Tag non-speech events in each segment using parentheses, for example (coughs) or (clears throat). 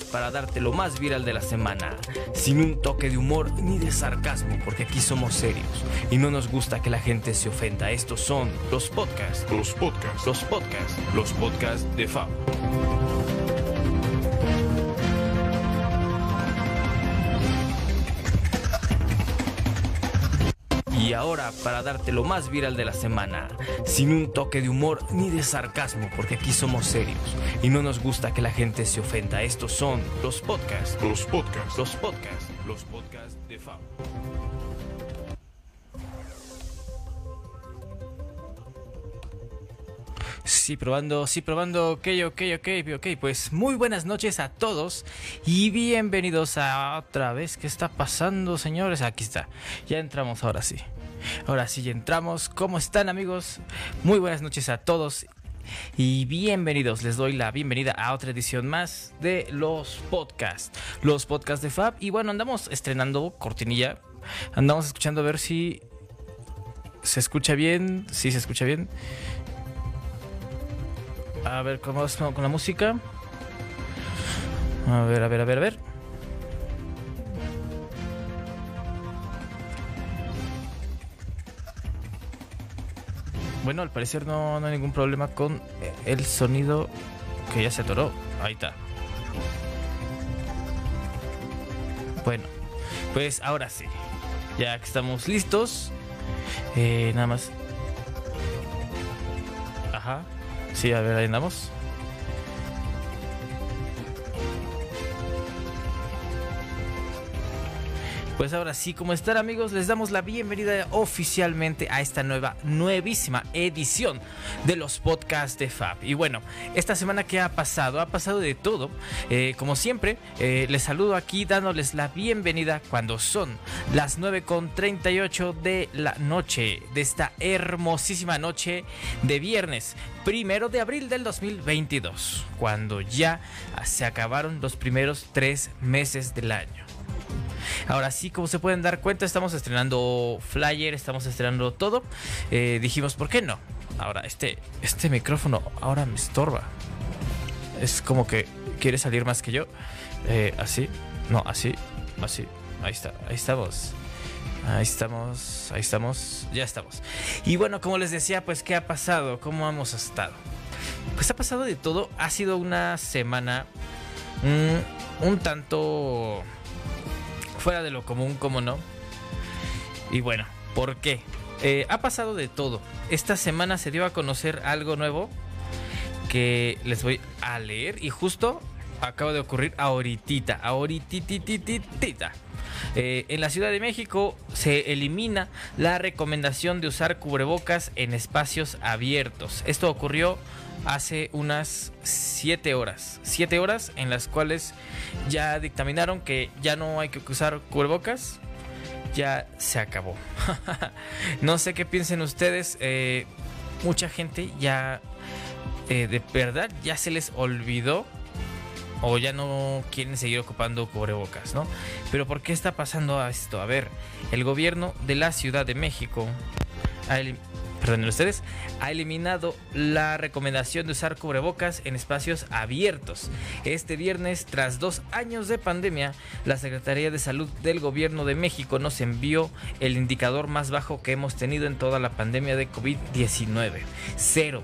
para darte lo más viral de la semana, sin un toque de humor ni de sarcasmo, porque aquí somos serios y no nos gusta que la gente se ofenda. Estos son los podcasts, Los podcasts. los podcasts, los podcasts de Fab. Para darte lo más viral de la semana, sin un toque de humor ni de sarcasmo, porque aquí somos serios y no nos gusta que la gente se ofenda. Estos son los podcasts, Los podcasts. los podcasts, los podcasts de Fab. Sí, probando, sí, probando, ok, ok, ok, ok, pues muy buenas noches a todos y bienvenidos a otra vez. ¿Qué está pasando, señores? Aquí está, ya entramos ahora sí. Ahora sí, entramos. ¿Cómo están, amigos? Muy buenas noches a todos y bienvenidos. Les doy la bienvenida a otra edición más de los podcasts, los podcasts de Fab. Y bueno, andamos estrenando cortinilla, andamos escuchando a ver si se escucha bien, si se escucha bien. A ver, ¿cómo vamos con la música? A ver, a ver, a ver, a ver. Bueno, al parecer no, no hay ningún problema con el sonido que ya se atoró. Ahí está. Bueno, pues ahora sí. Ya que estamos listos. eh, nada más. Ajá. Sí, a ver, ahí andamos. Pues ahora sí, como están amigos, les damos la bienvenida oficialmente a esta nueva, nuevísima edición de los podcasts de Fab. Y bueno, esta semana que ha pasado, ha pasado de todo. Eh, como siempre, eh, les saludo aquí dándoles la bienvenida cuando son las 9.38 de la noche, de esta hermosísima noche de viernes, primero de abril del 2022, cuando ya se acabaron los primeros tres meses del año. Ahora sí, como se pueden dar cuenta, estamos estrenando flyer, estamos estrenando todo. Eh, dijimos, ¿por qué no? Ahora, este, este micrófono ahora me estorba. Es como que quiere salir más que yo. Eh, así, no, así, así. Ahí está, ahí estamos. Ahí estamos, ahí estamos, ya estamos. Y bueno, como les decía, pues, ¿qué ha pasado? ¿Cómo hemos estado? Pues ha pasado de todo. Ha sido una semana mm, un tanto fuera de lo común, como no. Y bueno, ¿por qué? Eh, ha pasado de todo. Esta semana se dio a conocer algo nuevo que les voy a leer y justo acaba de ocurrir ahorita, ahorititititita. Eh, en la Ciudad de México se elimina la recomendación de usar cubrebocas en espacios abiertos. Esto ocurrió hace unas 7 horas. 7 horas en las cuales ya dictaminaron que ya no hay que usar cubrebocas. Ya se acabó. (laughs) no sé qué piensen ustedes. eh, mucha gente ya eh, de verdad ya se les olvidó o ya no quieren seguir ocupando cubrebocas, ¿no? Pero ¿por qué está pasando esto? A ver, el gobierno de la Ciudad de México ha Perdón, ustedes, ha eliminado la recomendación de usar cubrebocas en espacios abiertos. Este viernes, tras dos años de pandemia, la Secretaría de Salud del Gobierno de México nos envió el indicador más bajo que hemos tenido en toda la pandemia de COVID-19. Cero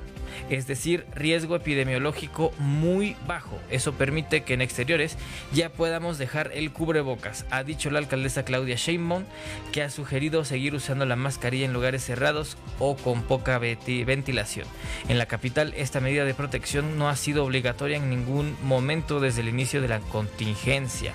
es decir, riesgo epidemiológico muy bajo. Eso permite que en exteriores ya podamos dejar el cubrebocas, ha dicho la alcaldesa Claudia Sheinbaum, que ha sugerido seguir usando la mascarilla en lugares cerrados o con poca ventilación. En la capital, esta medida de protección no ha sido obligatoria en ningún momento desde el inicio de la contingencia.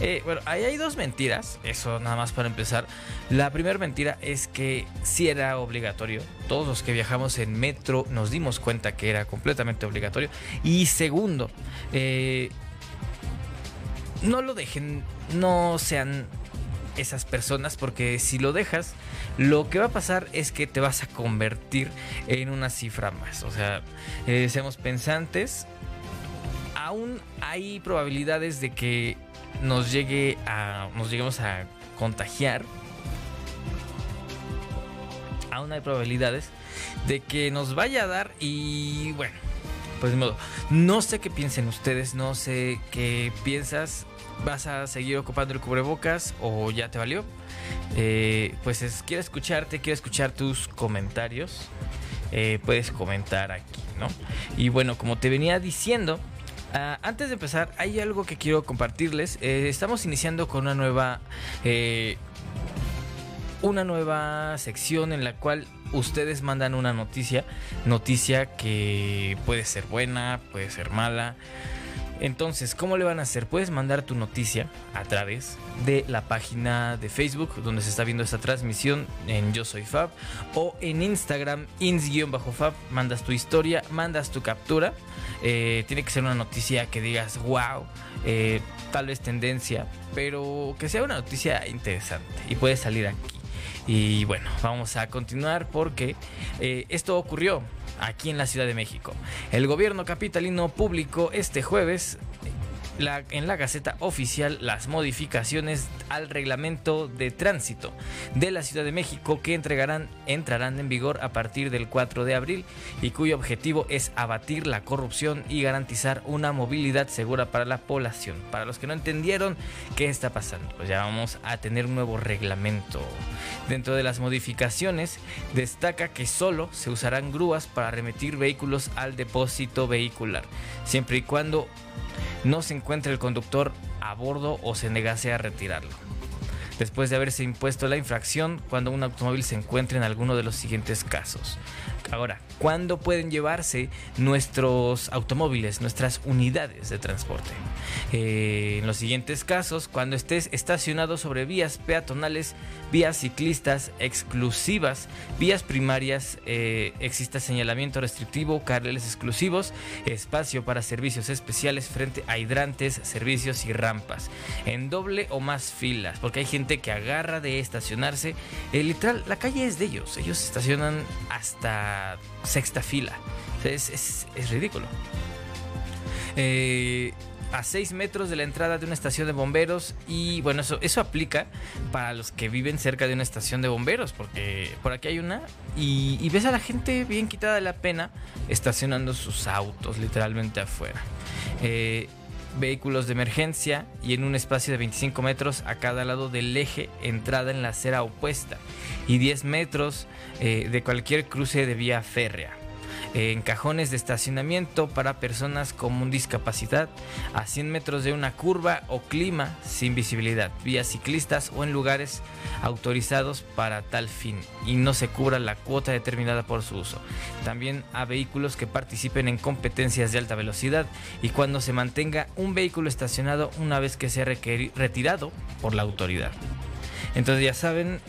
Eh, bueno, ahí hay dos mentiras, eso nada más para empezar. La primera mentira es que sí era obligatorio. Todos los que viajamos en metro nos dimos cuenta que era completamente obligatorio. Y segundo, eh, no lo dejen, no sean esas personas porque si lo dejas, lo que va a pasar es que te vas a convertir en una cifra más. O sea, eh, seamos pensantes. Aún hay probabilidades de que nos llegue a nos lleguemos a contagiar aún hay probabilidades de que nos vaya a dar y bueno pues de modo. No sé qué piensen ustedes, no sé qué piensas. ¿Vas a seguir ocupando el cubrebocas o ya te valió? Eh, pues es, quiero escucharte, quiero escuchar tus comentarios. Eh, puedes comentar aquí, ¿no? Y bueno, como te venía diciendo, uh, antes de empezar, hay algo que quiero compartirles. Eh, estamos iniciando con una nueva. Eh, una nueva sección en la cual ustedes mandan una noticia, noticia que puede ser buena, puede ser mala. Entonces, ¿cómo le van a hacer? Puedes mandar tu noticia a través de la página de Facebook donde se está viendo esta transmisión en Yo Soy Fab o en Instagram ins-fab, mandas tu historia, mandas tu captura. Eh, tiene que ser una noticia que digas, wow, eh, tal vez tendencia, pero que sea una noticia interesante y puede salir aquí. Y bueno, vamos a continuar porque eh, esto ocurrió aquí en la Ciudad de México. El gobierno capitalino publicó este jueves en la Gaceta Oficial las modificaciones al reglamento de tránsito de la Ciudad de México que entregarán, entrarán en vigor a partir del 4 de abril y cuyo objetivo es abatir la corrupción y garantizar una movilidad segura para la población. Para los que no entendieron qué está pasando, pues ya vamos a tener un nuevo reglamento. Dentro de las modificaciones destaca que solo se usarán grúas para remitir vehículos al depósito vehicular, siempre y cuando no se encuentre el conductor a bordo o se negase a retirarlo. Después de haberse impuesto la infracción cuando un automóvil se encuentre en alguno de los siguientes casos. Ahora, ¿cuándo pueden llevarse nuestros automóviles, nuestras unidades de transporte? Eh, en los siguientes casos, cuando estés estacionado sobre vías peatonales, vías ciclistas exclusivas, vías primarias, eh, exista señalamiento restrictivo, carriles exclusivos, espacio para servicios especiales frente a hidrantes, servicios y rampas, en doble o más filas, porque hay gente que agarra de estacionarse. Eh, literal, la calle es de ellos, ellos estacionan hasta sexta fila. Es, ridículo. Eh, a 6 metros de la entrada de una estación de bomberos y bueno, eso, eso aplica para los que viven cerca de una estación de bomberos, porque por aquí hay una y, ves a la gente bien quitada de la pena estacionando sus autos literalmente afuera. Eh, vehículos de emergencia y en un espacio de 25 metros a cada lado del eje entrada en la acera opuesta y 10 metros eh, de cualquier cruce de vía férrea en cajones de estacionamiento para personas con discapacidad, a 100 metros de una curva o clima sin visibilidad, vías ciclistas o en lugares autorizados para tal fin y no se cubra la cuota determinada por su uso. También a vehículos que participen en competencias de alta velocidad y cuando se mantenga un vehículo estacionado una vez que sea retirado por la autoridad. Entonces ya saben,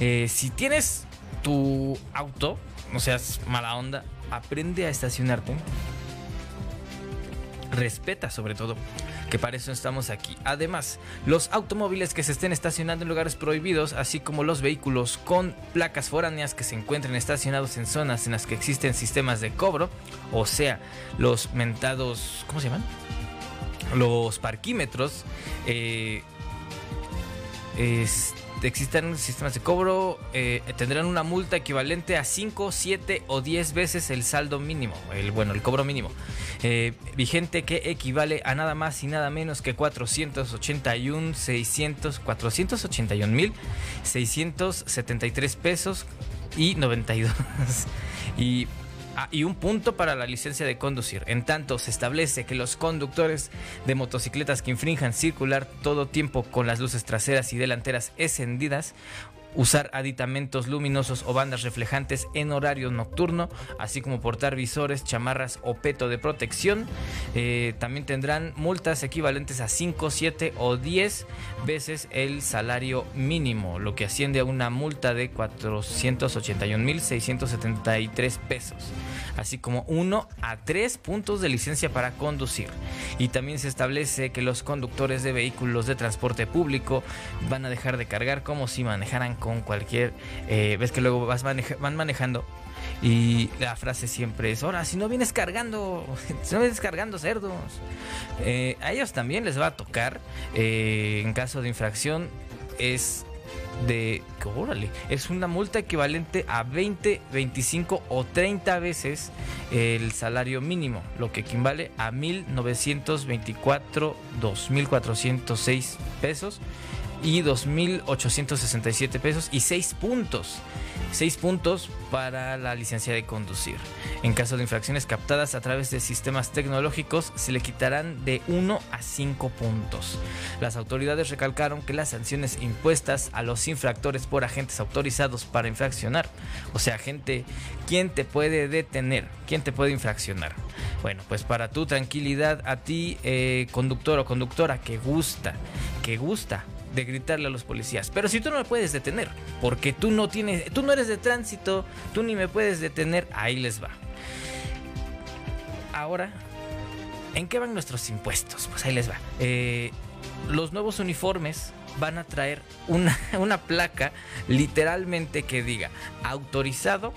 eh, si tienes tu auto no seas mala onda, aprende a estacionarte. Respeta sobre todo, que para eso estamos aquí. Además, los automóviles que se estén estacionando en lugares prohibidos, así como los vehículos con placas foráneas que se encuentren estacionados en zonas en las que existen sistemas de cobro, o sea, los mentados, ¿cómo se llaman? Los parquímetros, eh, este existen sistemas de cobro, eh, tendrán una multa equivalente a 5, 7 o 10 veces el saldo mínimo, el bueno, el cobro mínimo, eh, vigente que equivale a nada más y nada menos que 481, 600, 481 mil 673 pesos y 92. y (laughs) Ah, y un punto para la licencia de conducir. En tanto, se establece que los conductores de motocicletas que infrinjan circular todo tiempo con las luces traseras y delanteras encendidas usar aditamentos luminosos o bandas reflejantes en horario nocturno, así como portar visores, chamarras o peto de protección. Eh, también tendrán multas equivalentes a 5, 7 o 10 veces el salario mínimo, lo que asciende a una multa de 481.673 pesos, así como 1 a 3 puntos de licencia para conducir. Y también se establece que los conductores de vehículos de transporte público van a dejar de cargar como si manejaran con cualquier... Eh, ves que luego vas van manejando y la frase siempre es, ahora, si no vienes cargando, (laughs) si no vienes cargando cerdos, eh, a ellos también les va a tocar, eh, en caso de infracción, es de... Órale, es una multa equivalente a 20, 25 o 30 veces el salario mínimo, lo que equivale a 1.924, 2.406 pesos y 2.867 pesos y 6 puntos. 6 puntos para la licencia de conducir. En caso de infracciones captadas a través de sistemas tecnológicos, se le quitarán de 1 a 5 puntos. Las autoridades recalcaron que las sanciones impuestas a los infractores por agentes autorizados para infraccionar, o sea, gente, ¿quién te puede detener? ¿Quién te puede infraccionar? Bueno, pues para tu tranquilidad, a ti, eh, conductor o conductora que gusta, que gusta de gritarle a los policías. Pero si tú no me puedes detener, porque tú no tienes, tú no eres de tránsito, tú ni me puedes detener, ahí les va. Ahora, ¿en qué van nuestros impuestos? Pues ahí les va. Eh, los nuevos uniformes van a traer una, (laughs) una placa literalmente que diga autorizado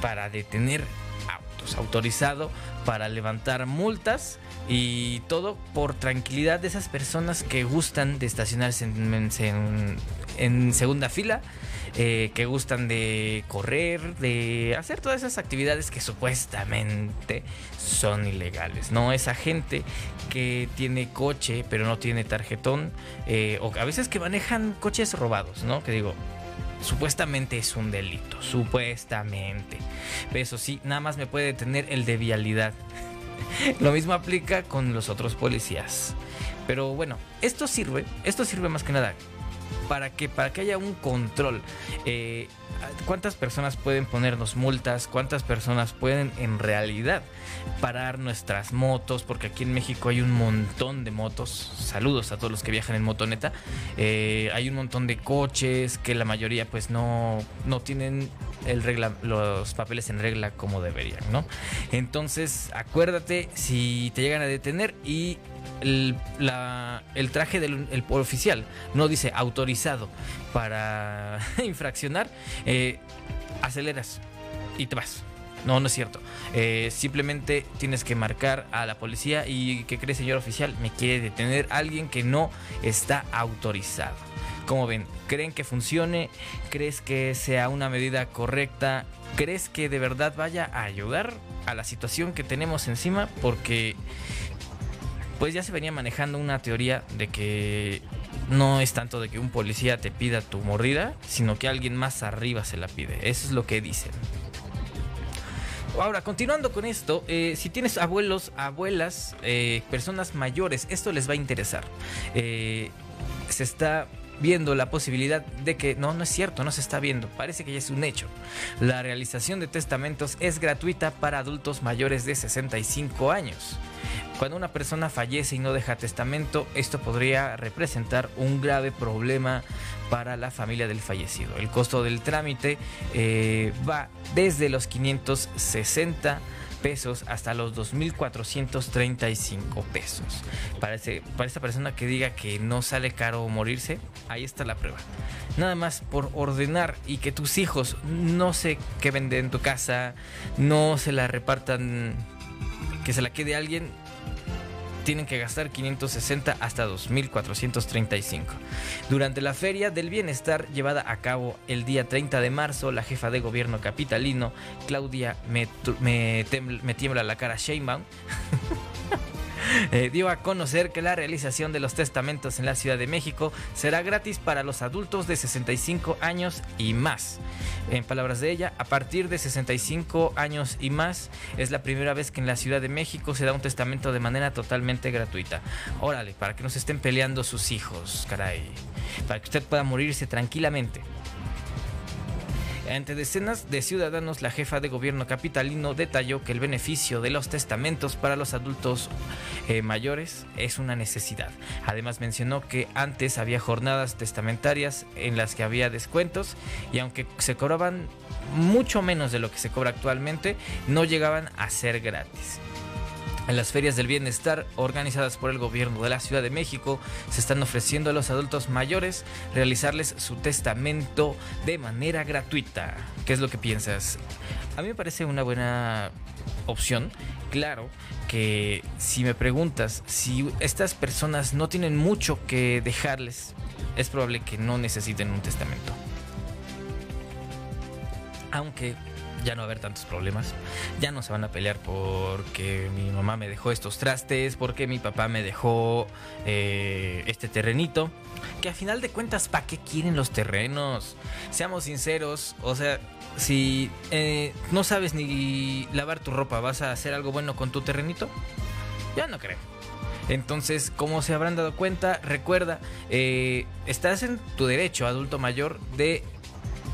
para detener autos, autorizado para levantar multas y todo por tranquilidad de esas personas que gustan de estacionarse en, segunda fila, eh, que gustan de correr, de hacer todas esas actividades que supuestamente son ilegales. No, esa gente que tiene coche pero no tiene tarjetón, eh, o a veces que manejan coches robados, ¿no? Que digo, supuestamente es un delito, supuestamente. Eso sí, nada más me puede tener el de vialidad. (laughs) Lo mismo aplica con los otros policías. Pero bueno, esto sirve, esto sirve más que nada para que, para que haya un control. Eh, ¿Cuántas personas pueden ponernos multas? ¿Cuántas personas pueden en realidad parar nuestras motos? Porque aquí en México hay un montón de motos. Saludos a todos los que viajan en motoneta. Eh, hay un montón de coches que la mayoría pues no, no tienen el regla, los papeles en regla como deberían, ¿no? Entonces, acuérdate si te llegan a detener y el, traje del oficial no dice autorizado para (laughs) infraccionar, eh, aceleras y te vas. No, no es cierto. Eh, simplemente tienes que marcar a la policía y ¿qué cree señor oficial? Me quiere detener alguien que no está autorizado. Como ven, ¿creen que funcione? ¿Crees que sea una medida correcta? ¿Crees que de verdad vaya a ayudar a la situación que tenemos encima? Porque pues ya se venía manejando una teoría de que no es tanto de que un policía te pida tu mordida, sino que alguien más arriba se la pide. Eso es lo que dicen. Ahora, continuando con esto, eh, si tienes abuelos, abuelas, eh, personas mayores, esto les va a interesar. Eh, se está viendo la posibilidad de que no, no es cierto, no se está viendo, parece que ya es un hecho. La realización de testamentos es gratuita para adultos mayores de 65 años. Cuando una persona fallece y no deja testamento, esto podría representar un grave problema para la familia del fallecido. El costo del trámite eh, va desde los 560 pesos hasta los 2.435 pesos. Para, para esta persona que diga que no sale caro morirse, ahí está la prueba. Nada más por ordenar y que tus hijos no se queden en tu casa, no se la repartan, que se la quede alguien, tienen que gastar 560 hasta 2.435. Durante la Feria del Bienestar llevada a cabo el día 30 de marzo, la jefa de gobierno capitalino, Claudia Me, me, tiembla la cara Sheinbaum, (laughs) Eh, dio a conocer que la realización de los testamentos en la Ciudad de México será gratis para los adultos de 65 años y más. En palabras de ella, a partir de 65 años y más es la primera vez que en la Ciudad de México se da un testamento de manera totalmente gratuita. Órale, para que no se estén peleando sus hijos, caray. Para que usted pueda morirse tranquilamente. Ante decenas de ciudadanos, la jefa de gobierno capitalino detalló que el beneficio de los testamentos para los adultos eh, mayores es una necesidad. Además mencionó que antes había jornadas testamentarias en las que había descuentos y aunque se cobraban mucho menos de lo que se cobra actualmente, no llegaban a ser gratis. En las ferias del bienestar organizadas por el gobierno de la Ciudad de México se están ofreciendo a los adultos mayores realizarles su testamento de manera gratuita. ¿Qué es lo que piensas? A mí me parece una buena opción. Claro que si me preguntas si estas personas no tienen mucho que dejarles es probable que no necesiten un testamento. Aunque ya no va a haber tantos problemas. Ya no se van a pelear porque mi mamá me dejó estos trastes, porque mi papá me dejó eh, este terrenito. Que a final de cuentas, ¿para qué quieren los terrenos? Seamos sinceros, o sea, si eh, no sabes ni lavar tu ropa, ¿vas a hacer algo bueno con tu terrenito? Ya no creo. Entonces, como se habrán dado cuenta, recuerda, eh, estás en tu derecho adulto mayor de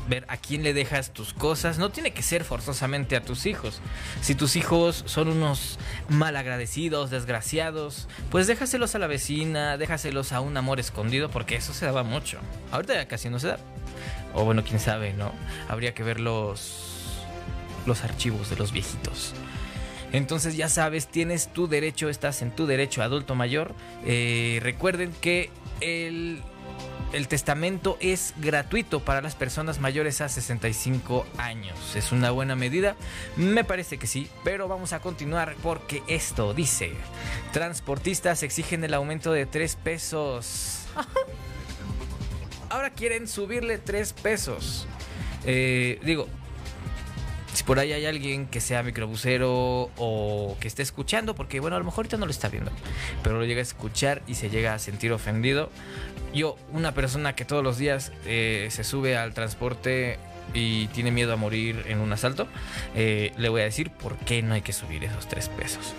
ver a quién le dejas tus cosas. No tiene que ser forzosamente a tus hijos. Si tus hijos son unos malagradecidos, desgraciados, pues déjaselos a la vecina, déjaselos a un amor escondido, porque eso se daba mucho. Ahorita ya casi no se da. O bueno, quién sabe, ¿no? Habría que ver los, los archivos de los viejitos. Entonces ya sabes, tienes tu derecho, estás en tu derecho adulto mayor. Eh, recuerden que el el testamento es gratuito para las personas mayores a 65 años. ¿Es una buena medida? Me parece que sí, pero vamos a continuar porque esto dice, transportistas exigen el aumento de 3 pesos. (laughs) Ahora quieren subirle 3 pesos. Eh, digo, por ahí hay alguien que sea microbusero o que esté escuchando, porque bueno, a lo mejor ahorita no lo está viendo, pero lo llega a escuchar y se llega a sentir ofendido. Yo, una persona que todos los días eh, se sube al transporte y tiene miedo a morir en un asalto, eh, le voy a decir por qué no hay que subir esos tres pesos.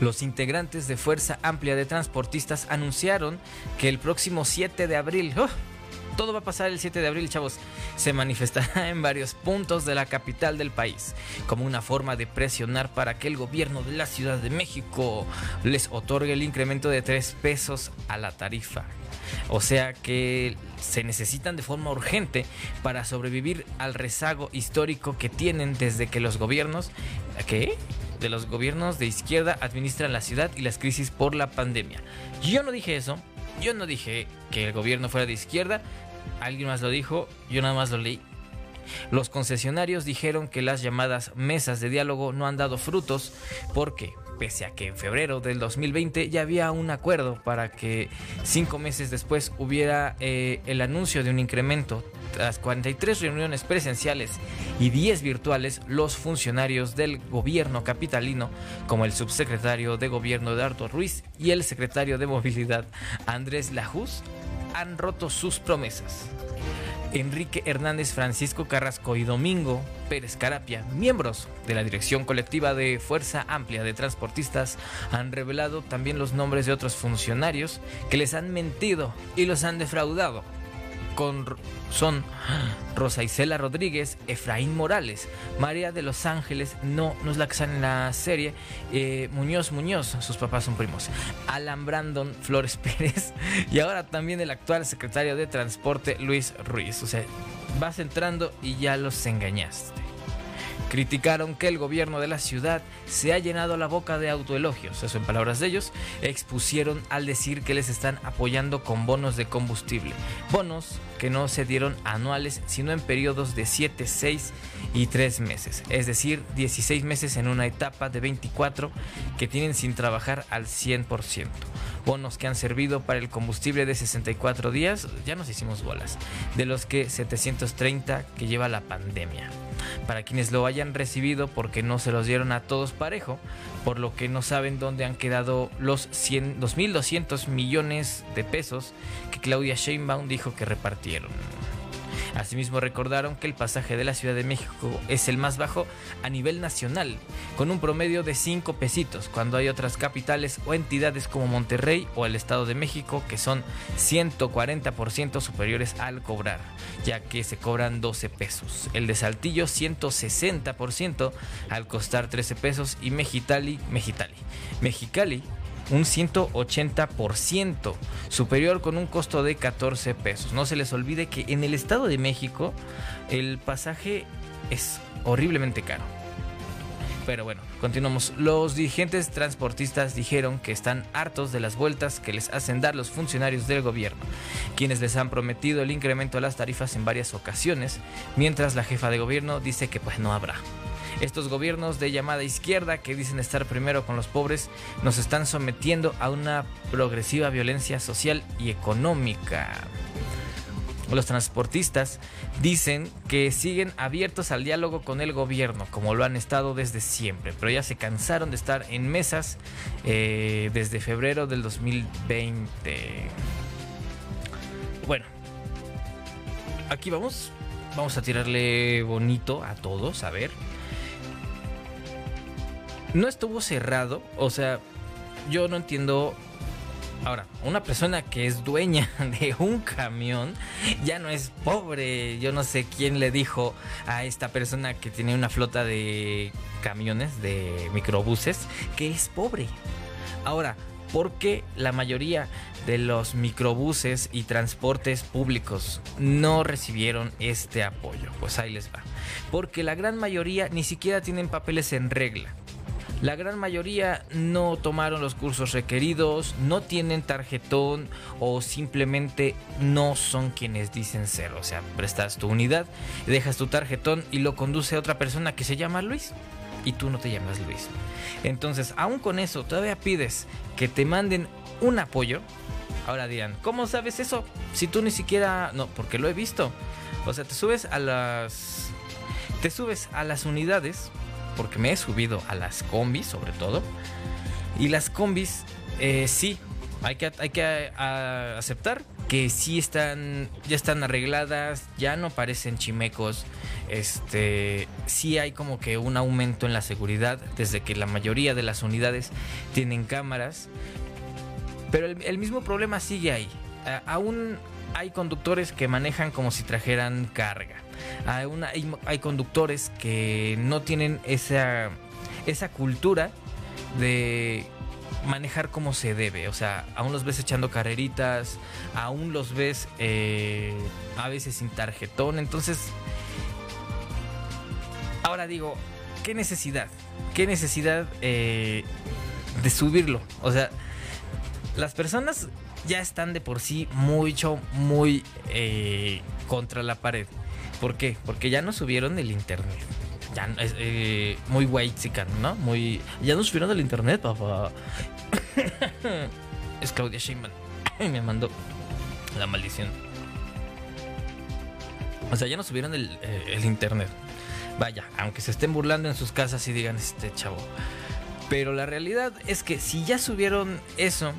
Los integrantes de Fuerza Amplia de Transportistas anunciaron que el próximo 7 de abril, ¡oh! Todo va a pasar el 7 de abril, chavos. Se manifestará en varios puntos de la capital del país, como una forma de presionar para que el gobierno de la Ciudad de México les otorgue el incremento de 3 pesos a la tarifa. O sea que se necesitan de forma urgente para sobrevivir al rezago histórico que tienen desde que los gobiernos... ¿Qué? De los gobiernos de izquierda administran la ciudad y las crisis por la pandemia. Yo no dije eso. Yo no dije que el gobierno fuera de izquierda alguien más lo dijo, yo nada más lo leí. Los concesionarios dijeron que las llamadas mesas de diálogo no han dado frutos porque, pese a que en febrero del 2020 ya había un acuerdo para que cinco meses después hubiera eh, el anuncio de un incremento, tras 43 reuniones presenciales y 10 virtuales, los funcionarios del gobierno capitalino, como el subsecretario de gobierno Eduardo Ruiz y el secretario de movilidad Andrés Lajus, han roto sus promesas. Enrique Hernández, Francisco Carrasco y Domingo Pérez Carapia, miembros de la dirección colectiva de Fuerza Amplia de Transportistas, han revelado también los nombres de otros funcionarios que les han mentido y los han defraudado son (gasps) Rosa Isela Rodríguez, Efraín Morales, María de los Ángeles, no, no es la en la serie, eh, Muñoz Muñoz, sus papás son primos, Alan Brandon Flores (laughs) Pérez y ahora también el actual secretario de Transporte Luis Ruiz. O sea, vas entrando y ya los engañaste. Criticaron que el gobierno de la ciudad se ha llenado la boca de autoelogios, eso en palabras de ellos, expusieron al decir que les están apoyando con bonos de combustible, bonos que no se dieron anuales, sino en periodos de 7, 6 y 3 meses, es decir, 16 meses en una etapa de 24 que tienen sin trabajar al 100%. Bonos que han servido para el combustible de 64 días, ya nos hicimos bolas, de los que 730 que lleva la pandemia para quienes lo hayan recibido porque no se los dieron a todos parejo, por lo que no saben dónde han quedado los 100, 2.200 millones de pesos que Claudia Sheinbaum dijo que repartieron. Asimismo recordaron que el pasaje de la Ciudad de México es el más bajo a nivel nacional, con un promedio de 5 pesitos, cuando hay otras capitales o entidades como Monterrey o el Estado de México que son 140% superiores al cobrar, ya que se cobran 12 pesos. El de Saltillo 160% al costar 13 pesos y Mexicali, Mexicali, Mexicali un 180% superior con un costo de 14 pesos. No se les olvide que en el Estado de México el pasaje es horriblemente caro. Pero bueno, continuamos. Los dirigentes transportistas dijeron que están hartos de las vueltas que les hacen dar los funcionarios del gobierno, quienes les han prometido el incremento de las tarifas en varias ocasiones, mientras la jefa de gobierno dice que pues no habrá. Estos gobiernos de llamada izquierda que dicen estar primero con los pobres nos están sometiendo a una progresiva violencia social y económica. Los transportistas dicen que siguen abiertos al diálogo con el gobierno, como lo han estado desde siempre, pero ya se cansaron de estar en mesas eh, desde febrero del 2020. Bueno, aquí vamos. Vamos a tirarle bonito a todos, a ver. No estuvo cerrado, o sea, yo no entiendo Ahora, una persona que es dueña (laughs) de un camión ya no es pobre. Yo no sé quién le dijo a esta persona que tiene una flota de camiones, de microbuses, que es pobre. Ahora, ¿por qué la mayoría de los microbuses y transportes públicos no recibieron este apoyo? Pues ahí les va. Porque la gran mayoría ni siquiera tienen papeles en regla. La gran mayoría no tomaron los cursos requeridos, no tienen tarjetón o simplemente no son quienes dicen ser. O sea, prestas tu unidad, dejas tu tarjetón y lo conduce otra persona que se llama Luis y tú no te llamas Luis. Entonces, aún con eso, todavía pides que te manden un apoyo. Ahora dirán, ¿cómo sabes eso? Si tú ni siquiera... No, porque lo he visto. O sea, te subes a las... Te subes a las unidades porque me he subido a las combis sobre todo. Y las combis, eh, sí, hay que, hay que aceptar que sí están, ya están arregladas, ya no parecen chimecos. Este, sí hay como que un aumento en la seguridad desde que la mayoría de las unidades tienen cámaras. Pero el, mismo problema sigue ahí. aún hay conductores que manejan como si trajeran carga hay, conductores que no tienen esa, esa cultura de manejar como se debe. O sea, aún los ves echando carreritas, aún los ves eh, a veces sin tarjetón. Entonces, ahora digo, ¿qué necesidad? ¿Qué necesidad eh, de subirlo? O sea, las personas ya están de por sí mucho, muy eh, contra la pared. ¿Por qué? Porque ya no subieron el internet. Ya eh, muy white ¿no? Muy. Ya no subieron el internet, papá. (coughs) es Claudia Sheinbaum. (coughs) Me mandó la maldición. O sea, ya no subieron el, eh, el internet. Vaya, aunque se estén burlando en sus casas y digan este chavo. Pero la realidad es que si ya subieron eso,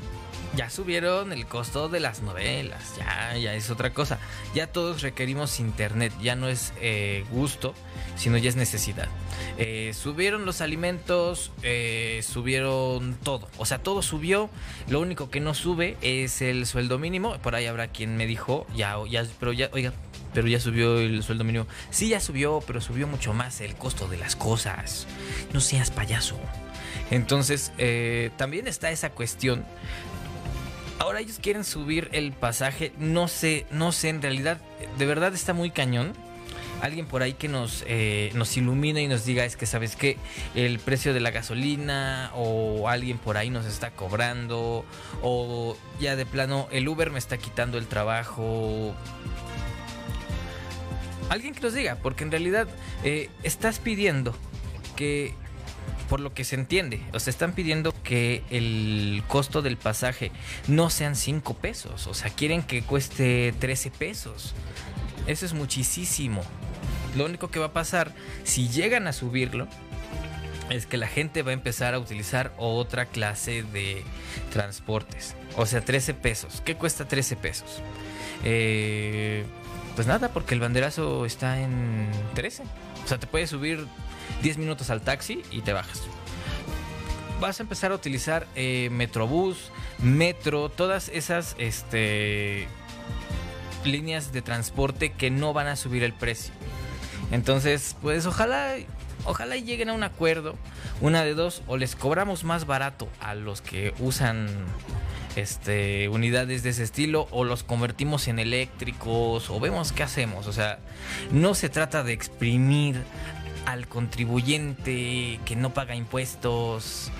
ya subieron el costo de las novelas, ya, ya es otra cosa. Ya todos requerimos internet, ya no es eh, gusto, sino ya es necesidad. Eh, subieron los alimentos, eh, subieron todo, o sea, todo subió. Lo único que no sube es el sueldo mínimo. Por ahí habrá quien me dijo, ya, ya, pero ya, oiga, pero ya subió el sueldo mínimo. Sí, ya subió, pero subió mucho más el costo de las cosas. No seas payaso. Entonces, también está esa cuestión Ahora ellos quieren subir el pasaje. No sé, no sé, en realidad, de verdad está muy cañón. Alguien por ahí que nos, eh, nos ilumine y nos diga es que, ¿sabes qué? El precio de la gasolina o alguien por ahí nos está cobrando o ya de plano el Uber me está quitando el trabajo. Alguien que nos diga, porque en realidad eh, estás pidiendo que por lo que se entiende, o sea, están pidiendo que el costo del pasaje no sean 5 pesos, o sea, quieren que cueste 13 pesos. Eso es muchísimo. Lo único que va a pasar si llegan a subirlo es que la gente va a empezar a utilizar otra clase de transportes. O sea, 13 pesos. ¿Qué cuesta 13 pesos? Eh, pues nada, porque el banderazo está en 13. O sea, te puedes subir 10 minutos al taxi y te bajas. Vas a empezar a utilizar eh, Metrobús, Metro, todas esas este, líneas de transporte que no van a subir el precio. Entonces, pues ojalá, ojalá lleguen a un acuerdo. Una de dos, o les cobramos más barato a los que usan este, unidades de ese estilo o los convertimos en eléctricos o vemos qué hacemos. O sea, no se trata de exprimir al contribuyente que no paga impuestos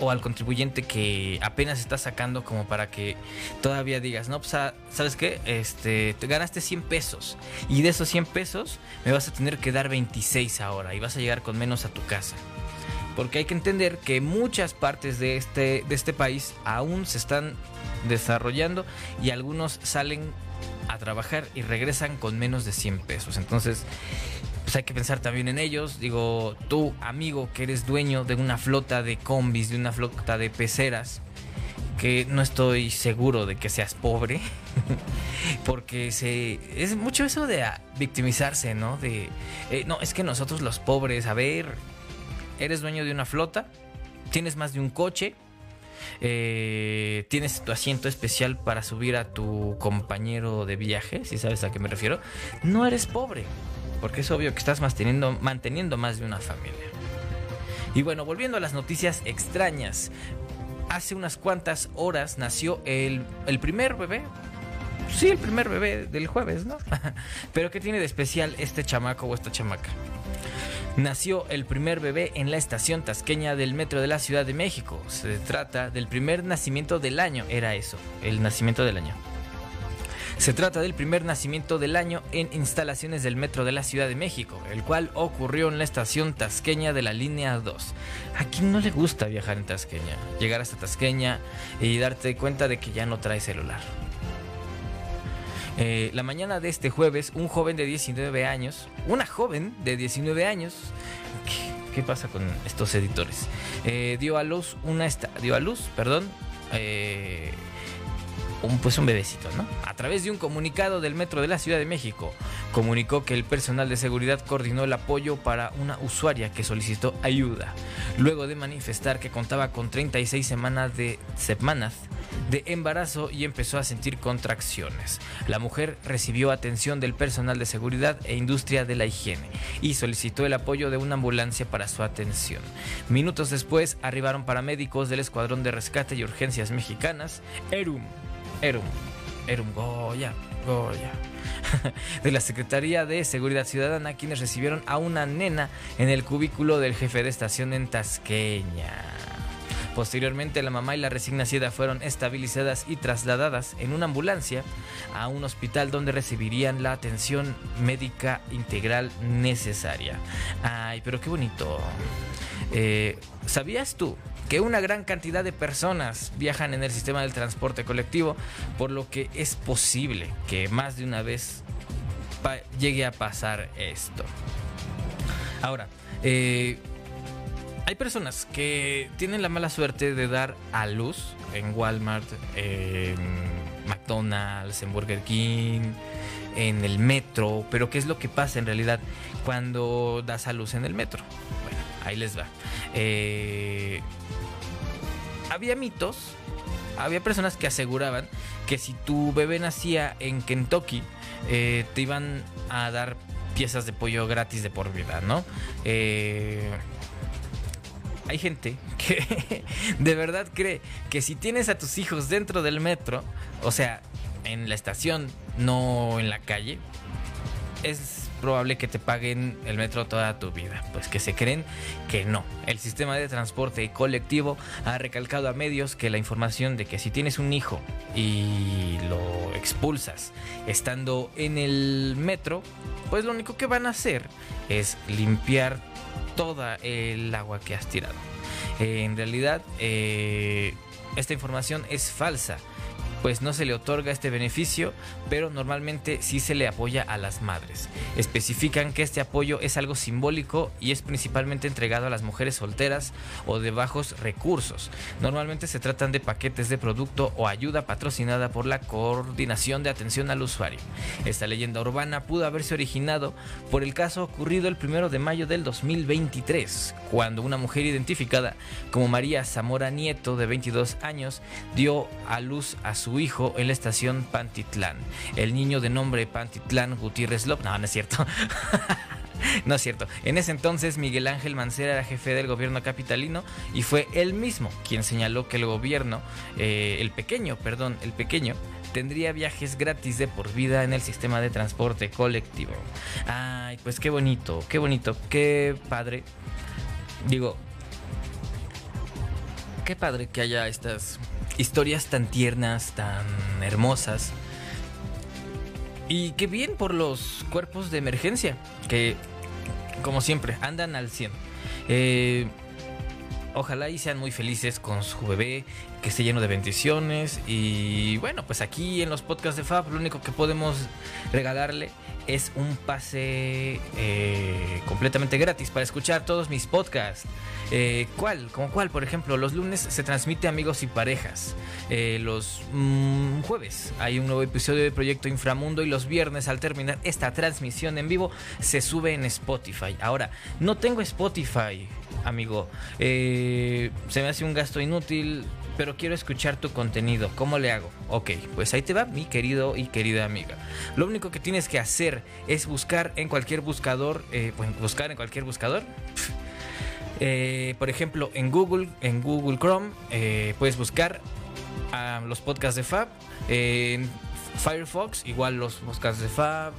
o al contribuyente que apenas está sacando como para que todavía digas, no, pues, ah, ¿sabes qué? Este, te ganaste 100 pesos y de esos 100 pesos me vas a tener que dar 26 ahora y vas a llegar con menos a tu casa. Porque hay que entender que muchas partes de este, de este país aún se están desarrollando y algunos salen a trabajar y regresan con menos de 100 pesos. Entonces, pues hay que pensar también en ellos. Digo, tú, amigo, que eres dueño de una flota de combis, de una flota de peceras, que no estoy seguro de que seas pobre, (laughs) porque se es mucho eso de victimizarse, ¿no? De, eh, no, es que nosotros los pobres, a ver, eres dueño de una flota, tienes más de un coche, eh, tienes tu asiento especial para subir a tu compañero de viaje, si sabes a qué me refiero, no eres pobre, porque es obvio que estás manteniendo, más de una familia. Y bueno, volviendo a las noticias extrañas, hace unas cuantas horas nació el, el primer bebé. Sí, el primer bebé del jueves, ¿no? (laughs) Pero ¿qué tiene de especial este chamaco o esta chamaca? nació el primer bebé en la estación tasqueña del metro de la Ciudad de México. Se trata del primer nacimiento del año, era eso, el nacimiento del año. Se trata del primer nacimiento del año en instalaciones del metro de la Ciudad de México, el cual ocurrió en la estación tasqueña de la línea 2. ¿A quién no le gusta viajar en Tasqueña? Llegar hasta Tasqueña y darte cuenta de que ya no trae celular. Eh, la mañana de este jueves, un joven de 19 años, una joven de 19 años, ¿qué, pasa con estos editores? Eh, dio a luz una dio a luz, perdón, eh, un, pues un bebecito, ¿no? A través de un comunicado del Metro de la Ciudad de México, comunicó que el personal de seguridad coordinó el apoyo para una usuaria que solicitó ayuda, luego de manifestar que contaba con 36 semanas de semanas de embarazo y empezó a sentir contracciones. La mujer recibió atención del personal de seguridad e industria de la higiene y solicitó el apoyo de una ambulancia para su atención. Minutos después arribaron paramédicos del Escuadrón de Rescate y Urgencias Mexicanas, ERUM, ERUM, ERUM Goya, Goya, (laughs) de la Secretaría de Seguridad Ciudadana, quienes recibieron a una nena en el cubículo del jefe de estación en Tasqueña. Posteriormente, la mamá y la recién nacida fueron estabilizadas y trasladadas en una ambulancia a un hospital donde recibirían la atención médica integral necesaria. Ay, pero qué bonito. Eh, ¿Sabías tú que una gran cantidad de personas viajan en el sistema del transporte colectivo, por lo que es posible que más de una vez llegue a pasar esto? Ahora, eh, hay personas que tienen la mala suerte de dar a luz en Walmart, en McDonald's, en Burger King, en el metro. Pero ¿qué es lo que pasa en realidad cuando das a luz en el metro? Bueno, ahí les va. Eh, había mitos, había personas que aseguraban que si tu bebé nacía en Kentucky, eh, te iban a dar piezas de pollo gratis de por vida, ¿no? Eh, hay gente que (laughs) de verdad cree que si tienes a tus hijos dentro del metro, o sea, en la estación, no en la calle, es probable que te paguen el metro toda tu vida. Pues que se creen que no. El sistema de transporte colectivo ha recalcado a medios que la información de que si tienes un hijo y lo expulsas estando en el metro, pues lo único que van a hacer es limpiar toda el agua que has tirado. En realidad, eh, esta información es falsa pues no se le otorga este beneficio, pero normalmente sí se le apoya a las madres. Especifican que este apoyo es algo simbólico y es principalmente entregado a las mujeres solteras o de bajos recursos. Normalmente se tratan de paquetes de producto o ayuda patrocinada por la Coordinación de Atención al Usuario. Esta leyenda urbana pudo haberse originado por el caso ocurrido el 1 de mayo del 2023, cuando una mujer identificada como María Zamora Nieto, de 22 años, dio a luz a su hijo en la estación Pantitlán. El niño de nombre Pantitlán Gutiérrez López. No, no es cierto. (laughs) No es cierto. En ese entonces Miguel Ángel Mancera era jefe del gobierno capitalino y fue él mismo quien señaló que el gobierno, eh, el pequeño, perdón, el pequeño, tendría viajes gratis de por vida en el sistema de transporte colectivo. Ay, pues qué bonito, qué bonito, qué padre. Digo, qué padre que haya estas historias tan tiernas, tan hermosas. Y qué bien por los cuerpos de emergencia, que como siempre andan al 100. Eh, ojalá y sean muy felices con su bebé, que esté lleno de bendiciones. Y bueno, pues aquí en los podcasts de Fab lo único que podemos regalarle es un pase eh, completamente gratis para escuchar todos mis podcasts. Eh, ¿Cuál? ¿Como cuál? Por ejemplo, los lunes se transmite Amigos y Parejas. Eh, los mm, jueves hay un nuevo episodio de Proyecto Inframundo y los viernes al terminar esta transmisión en vivo se sube en Spotify. Ahora, no tengo Spotify, amigo. se me hace un gasto inútil pero quiero escuchar tu contenido. ¿Cómo le hago? Ok, pues ahí te va, mi querido y querida amiga. Lo único que tienes que hacer es buscar en cualquier buscador, eh, pues buscar en cualquier buscador. (laughs) Eh, por ejemplo, en Google, en Google Chrome, eh, puedes buscar los podcasts de Fab. en Firefox, igual los podcasts de Fab.